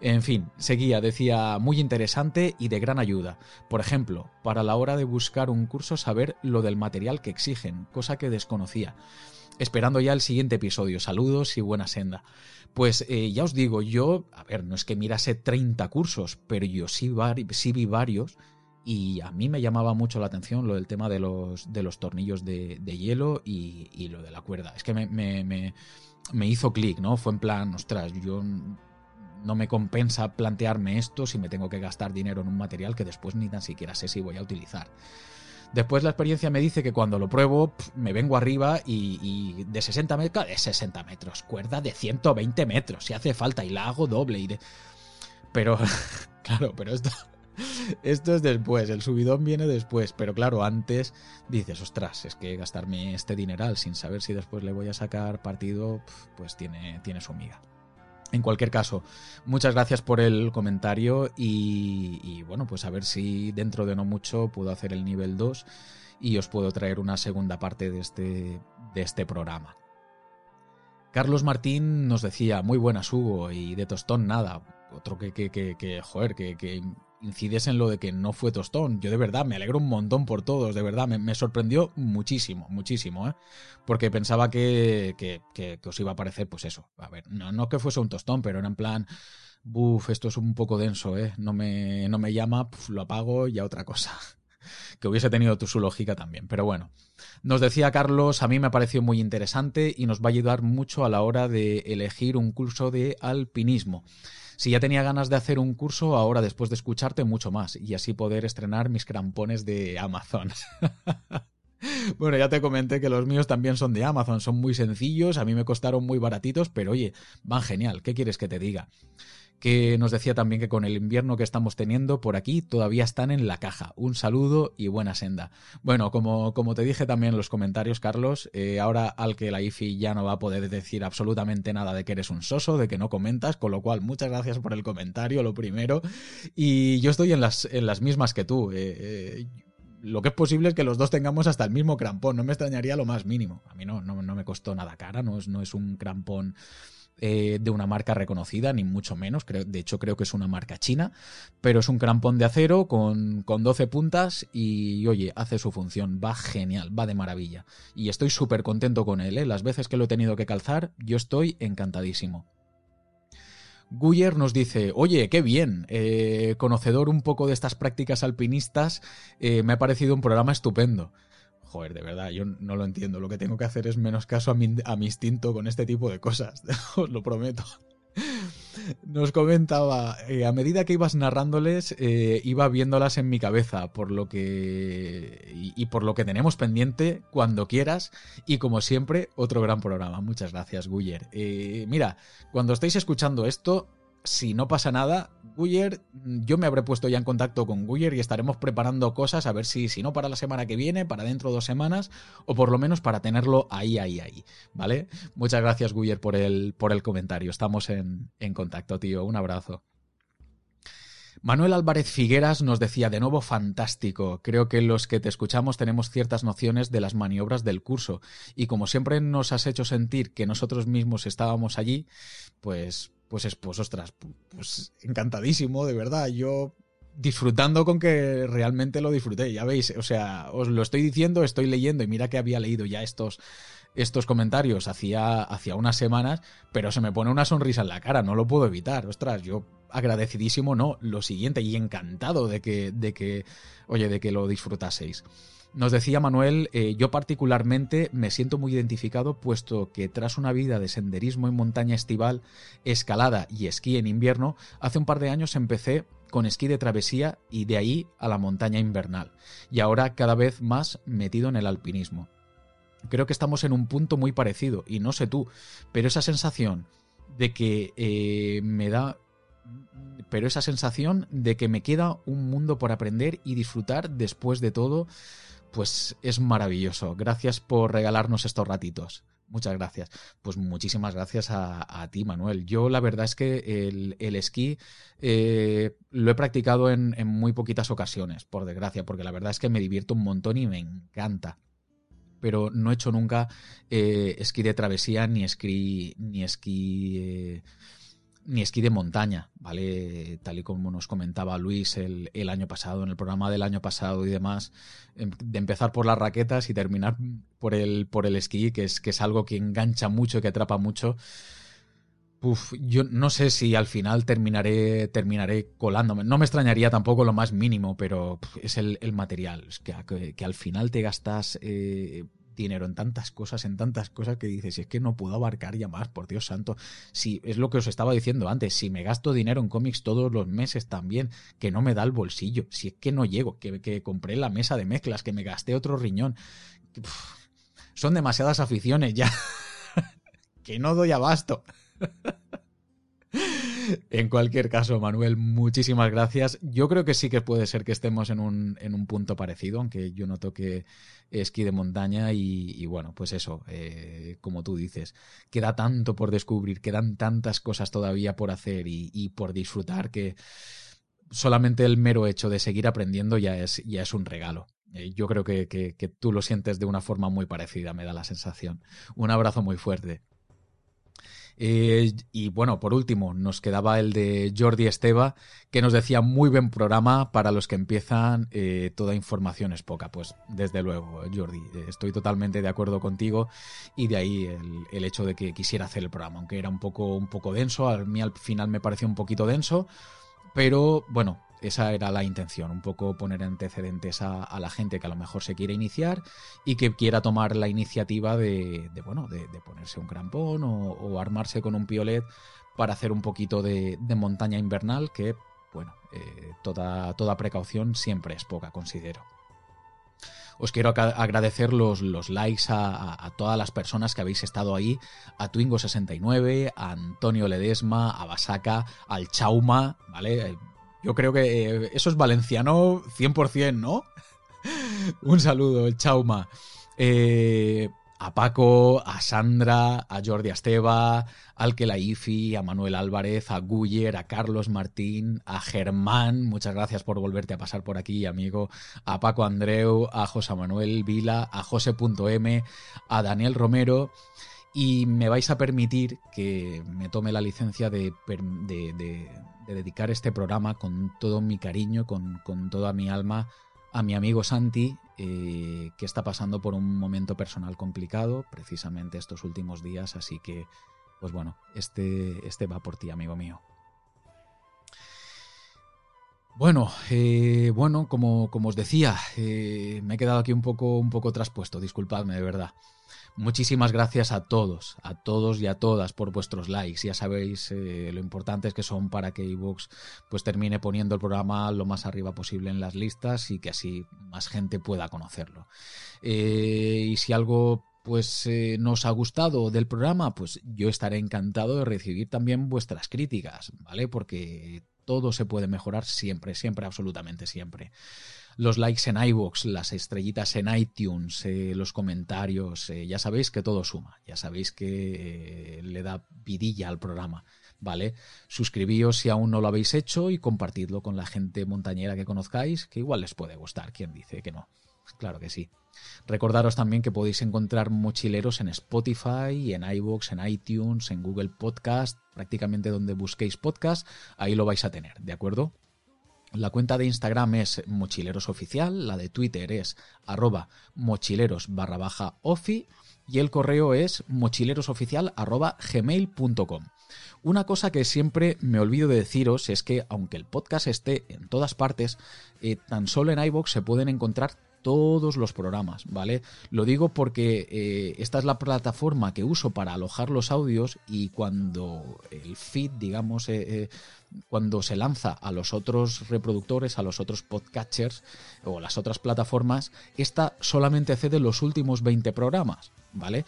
En fin, seguía, decía, muy interesante y de gran ayuda. Por ejemplo, para la hora de buscar un curso saber lo del material que exigen, cosa que desconocía. Esperando ya el siguiente episodio. Saludos y buena senda. Pues eh, ya os digo, yo, a ver, no es que mirase 30 cursos, pero yo sí, vi varios y a mí me llamaba mucho la atención lo del tema de los, de los tornillos de, hielo y, lo de la cuerda. Es que me, me, me hizo clic, ¿no? Fue en plan, ostras, yo no me compensa plantearme esto si me tengo que gastar dinero en un material que después ni tan siquiera sé si voy a utilizar. Después la experiencia me dice que cuando lo pruebo me vengo arriba y, de 60 metros, de 60 metros, cuerda de 120 metros si hace falta y la hago doble y de... Pero, <laughs> claro, pero esto, <laughs> esto es después, el subidón viene después, pero claro, antes dices, ostras, es que gastarme este dineral sin saber si después le voy a sacar partido, pues tiene, tiene su miga. En cualquier caso, muchas gracias por el comentario y, bueno, pues a ver si dentro de no mucho puedo hacer el nivel 2 y os puedo traer una segunda parte de este, de este programa. Carlos Martín nos decía, muy buenas Hugo, y de tostón nada. Otro que, que, que, joder, que incides en lo de que no fue tostón. Yo de verdad me alegro un montón por todos, de verdad, me, sorprendió muchísimo, muchísimo, ¿eh? Porque pensaba que, que, que, os iba a parecer, pues eso, a ver, no, no que fuese un tostón, pero era en plan, buf, esto es un poco denso, ¿eh? No me, no me llama, lo apago y a otra cosa. <laughs> que hubiese tenido su lógica también, pero bueno. Nos decía Carlos, a mí me pareció muy interesante y nos va a ayudar mucho a la hora de elegir un curso de alpinismo. Si ya tenía ganas de hacer un curso, ahora después de escucharte mucho más y así poder estrenar mis crampones de Amazon. <laughs> Bueno, ya te comenté que los míos también son de Amazon, son muy sencillos, a mí me costaron muy baratitos, pero oye, van genial, ¿qué quieres que te diga? Que nos decía también que con el invierno que estamos teniendo por aquí todavía están en la caja. Un saludo y buena senda. Bueno, como, como te dije también en los comentarios, Carlos, eh, ahora al que la IFI ya no va a poder decir absolutamente nada de que eres un soso, de que no comentas, con lo cual muchas gracias por el comentario, lo primero. Y yo estoy en las, en las mismas que tú. Eh, eh, lo que es posible es que los dos tengamos hasta el mismo crampón, no me extrañaría lo más mínimo. A mí no, no, no me costó nada cara, no es, no es un crampón eh, de una marca reconocida, ni mucho menos. Creo, de hecho, creo que es una marca china, pero es un crampón de acero con, con 12 puntas y, oye, hace su función. Va genial, va de maravilla. Y estoy súper contento con él. ¿eh? Las veces que lo he tenido que calzar, yo estoy encantadísimo. Guyer nos dice, oye, qué bien, eh, conocedor un poco de estas prácticas alpinistas, me ha parecido un programa estupendo. Joder, de verdad, yo no lo entiendo. Lo que tengo que hacer es menos caso a mi, a mi instinto con este tipo de cosas. <laughs> Os lo prometo. Nos comentaba, eh, a medida que ibas narrándoles, eh, iba viéndolas en mi cabeza, por lo que. Y, por lo que tenemos pendiente, cuando quieras. Y como siempre, otro gran programa. Muchas gracias, Guyer. Eh, mira, cuando estéis escuchando esto, si no pasa nada, Guyer, yo me habré puesto ya en contacto con Guyer y estaremos preparando cosas a ver si, si no para la semana que viene, para dentro de dos semanas, o por lo menos para tenerlo ahí, ahí, ahí. ¿Vale? Muchas gracias, Guyer, por el, por el comentario. Estamos en, en contacto, tío. Un abrazo. Manuel Álvarez Figueras nos decía de nuevo fantástico. Creo que los que te escuchamos tenemos ciertas nociones de las maniobras del curso y como siempre nos has hecho sentir que nosotros mismos estábamos allí, pues pues, pues ostras, pues encantadísimo, de verdad. Yo disfrutando con que realmente lo disfruté, ya veis, o sea, os lo estoy diciendo, estoy leyendo y mira que había leído ya estos, estos comentarios hacía, hacía unas semanas, pero se me pone una sonrisa en la cara, no lo puedo evitar, ostras, yo agradecidísimo, no, lo siguiente y encantado de que, de que, oye, de que lo disfrutaseis. Nos decía Manuel, eh, yo particularmente me siento muy identificado puesto que tras una vida de senderismo en montaña estival, escalada y esquí en invierno, hace un par de años empecé con esquí de travesía y de ahí a la montaña invernal, y ahora cada vez más metido en el alpinismo. Creo que estamos en un punto muy parecido, y no sé tú, pero esa sensación de que eh, me da pero esa sensación de que me queda un mundo por aprender y disfrutar después de todo pues es maravilloso. Gracias por regalarnos estos ratitos. Muchas gracias. Pues muchísimas gracias a, ti, Manuel. Yo la verdad es que el, esquí eh, lo he practicado en, muy poquitas ocasiones, por desgracia, porque la verdad es que me divierto un montón y me encanta. Pero no he hecho nunca eh, esquí de travesía ni esquí, ni esquí eh, ni esquí de montaña, ¿vale? Tal y como nos comentaba Luis el, año pasado, en el programa del año pasado y demás, em, de empezar por las raquetas y terminar por el, por el esquí, que es, que es algo que engancha mucho, que atrapa mucho. Uf, yo no sé si al final terminaré, terminaré colándome. No me extrañaría tampoco lo más mínimo, pero es el, material. Es que, que, al final te gastas eh, dinero en tantas cosas, en tantas cosas que dices, si es que no puedo abarcar ya más, por Dios santo. Si es lo que os estaba diciendo antes, si me gasto dinero en cómics todos los meses también, que no me da el bolsillo, si es que no llego, que, que compré la mesa de mezclas, que me gasté otro riñón. son demasiadas aficiones ya, <laughs> que no doy abasto. <laughs> En cualquier caso, Manuel, muchísimas gracias. Yo creo que sí que puede ser que estemos en un, en un punto parecido, aunque yo noto que esquí de montaña y, bueno, pues eso, eh, como tú dices, queda tanto por descubrir, quedan tantas cosas todavía por hacer y, por disfrutar que solamente el mero hecho de seguir aprendiendo ya es, ya es un regalo. Eh, yo creo que, que, tú lo sientes de una forma muy parecida, me da la sensación. Un abrazo muy fuerte. Eh, y bueno, por último, nos quedaba el de Jordi Esteba, que nos decía muy buen programa para los que empiezan, eh, toda información es poca. Pues desde luego, Jordi, estoy totalmente de acuerdo contigo y de ahí el, el, hecho de que quisiera hacer el programa, aunque era un poco, un poco denso, a mí al final me pareció un poquito denso, pero bueno, esa era la intención, un poco poner antecedentes a, la gente que a lo mejor se quiere iniciar y que quiera tomar la iniciativa de, bueno, de, ponerse un crampón o, armarse con un piolet para hacer un poquito de, montaña invernal que, bueno, eh, toda, toda precaución siempre es poca, considero. Os quiero agradecer los, los likes a, todas las personas que habéis estado ahí, a Twingo69, a Antonio Ledesma, a Basaca, al Chauma, ¿vale? Yo creo que eh, eso es valenciano 100%, ¿no? <laughs> Un saludo, el Chauma. Eh, a Paco, a Sandra, a Jordi Esteba, al Kelaifi, a Manuel Álvarez, a Guyer, a Carlos Martín, a Germán, muchas gracias por volverte a pasar por aquí, amigo, a Paco Andreu, a José Manuel Vila, a José.m, a Daniel Romero, y me vais a permitir que me tome la licencia de, dedicar este programa con todo mi cariño, con, toda mi alma a mi amigo Santi, eh, que está pasando por un momento personal complicado precisamente estos últimos días, así que, pues bueno, este, este va por ti, amigo mío. Bueno, eh, bueno, como, os decía, eh, me he quedado aquí un poco, un poco traspuesto, disculpadme de verdad. Muchísimas gracias a todos, a todos y a todas por vuestros likes. Ya sabéis eh, lo importantes que son para que iVoox pues termine poniendo el programa lo más arriba posible en las listas y que así más gente pueda conocerlo. Y si algo pues nos ha gustado del programa, pues yo estaré encantado de recibir también vuestras críticas, ¿vale? Porque todo se puede mejorar siempre, siempre, absolutamente siempre los likes en iVoox, las estrellitas en iTunes, eh, los comentarios, eh, ya sabéis que todo suma, ya sabéis que eh, le da vidilla al programa, ¿vale? Suscribíos si aún no lo habéis hecho y compartidlo con la gente montañera que conozcáis, que igual les puede gustar, ¿quién dice que no? Claro que sí. Recordaros también que podéis encontrar mochileros en Spotify, en iVoox, en iTunes, en Google Podcast, prácticamente donde busquéis podcast, ahí lo vais a tener, ¿de acuerdo? La cuenta de Instagram es Mochileros Oficial, la de Twitter es arroba mochileros barra baja ofi y el correo es mochilerosoficial arroba gmail.com. Una cosa que siempre me olvido de deciros es que aunque el podcast esté en todas partes, eh, tan solo en iVoox se pueden encontrar todos los programas, ¿vale? Lo digo porque eh, esta es la plataforma que uso para alojar los audios y cuando el feed, digamos, eh, eh, cuando se lanza a los otros reproductores, a los otros podcatchers o las otras plataformas, esta solamente cede los últimos 20 programas, ¿vale?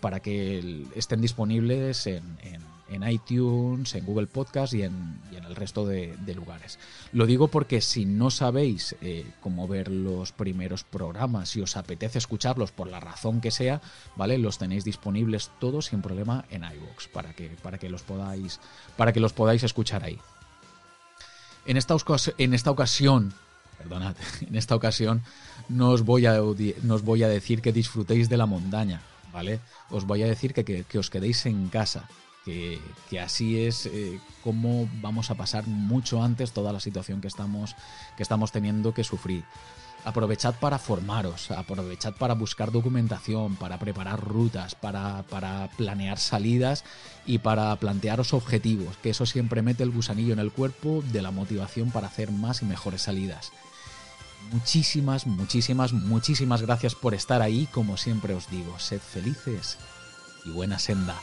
para que estén disponibles en en iTunes, en Google Podcast y en, el resto de, lugares. Lo digo porque si no sabéis eh, cómo ver los primeros programas, si os apetece escucharlos por la razón que sea, ¿vale? Los tenéis disponibles todos sin problema en iVoox para que, para que los podáis para que los podáis escuchar ahí. En esta, en ocasión, perdonad, <laughs> en esta ocasión no os voy a, voy a decir que disfrutéis de la montaña, ¿vale? Os voy a decir que os quedéis en casa, que, así es eh, como vamos a pasar mucho antes toda la situación que estamos, que estamos teniendo que sufrir. Aprovechad para formaros, aprovechad para buscar documentación, para preparar rutas, para, para, planear salidas y para plantearos objetivos, que eso siempre mete el gusanillo en el cuerpo de la motivación para hacer más y mejores salidas. Muchísimas, muchísimas, muchísimas gracias por estar ahí, como siempre os digo, sed felices y buena senda.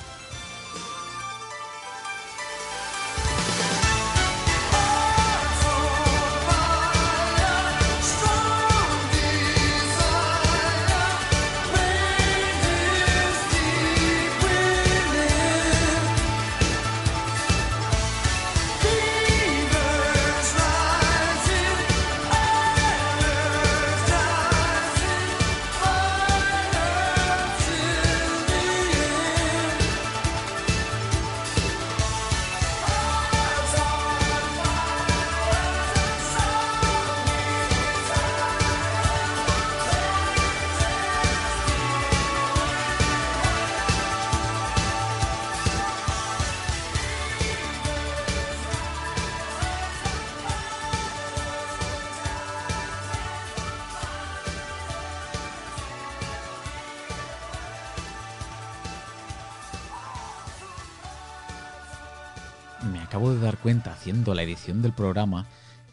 Programa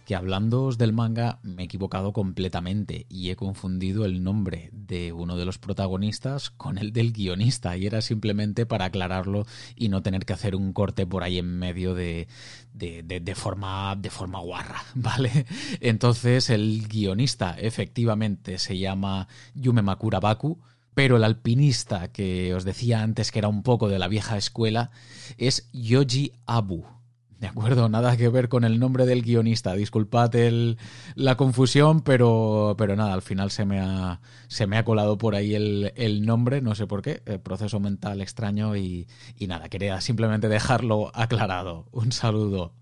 que hablando del manga me he equivocado completamente y he confundido el nombre de uno de los protagonistas con el del guionista y era simplemente para aclararlo y no tener que hacer un corte por ahí en medio de, de, de, forma, de forma guarra, <laughs> ¿vale? Entonces el guionista efectivamente se llama Yume Makura Baku, pero el alpinista que os decía antes que era un poco de la vieja escuela es Yoji Abu. De acuerdo, nada que ver con el nombre del guionista. Disculpad el, la confusión, pero, pero nada, al final se me ha, se me ha colado por ahí el, el nombre, no sé por qué, el proceso mental extraño y, y nada, quería simplemente dejarlo aclarado. Un saludo.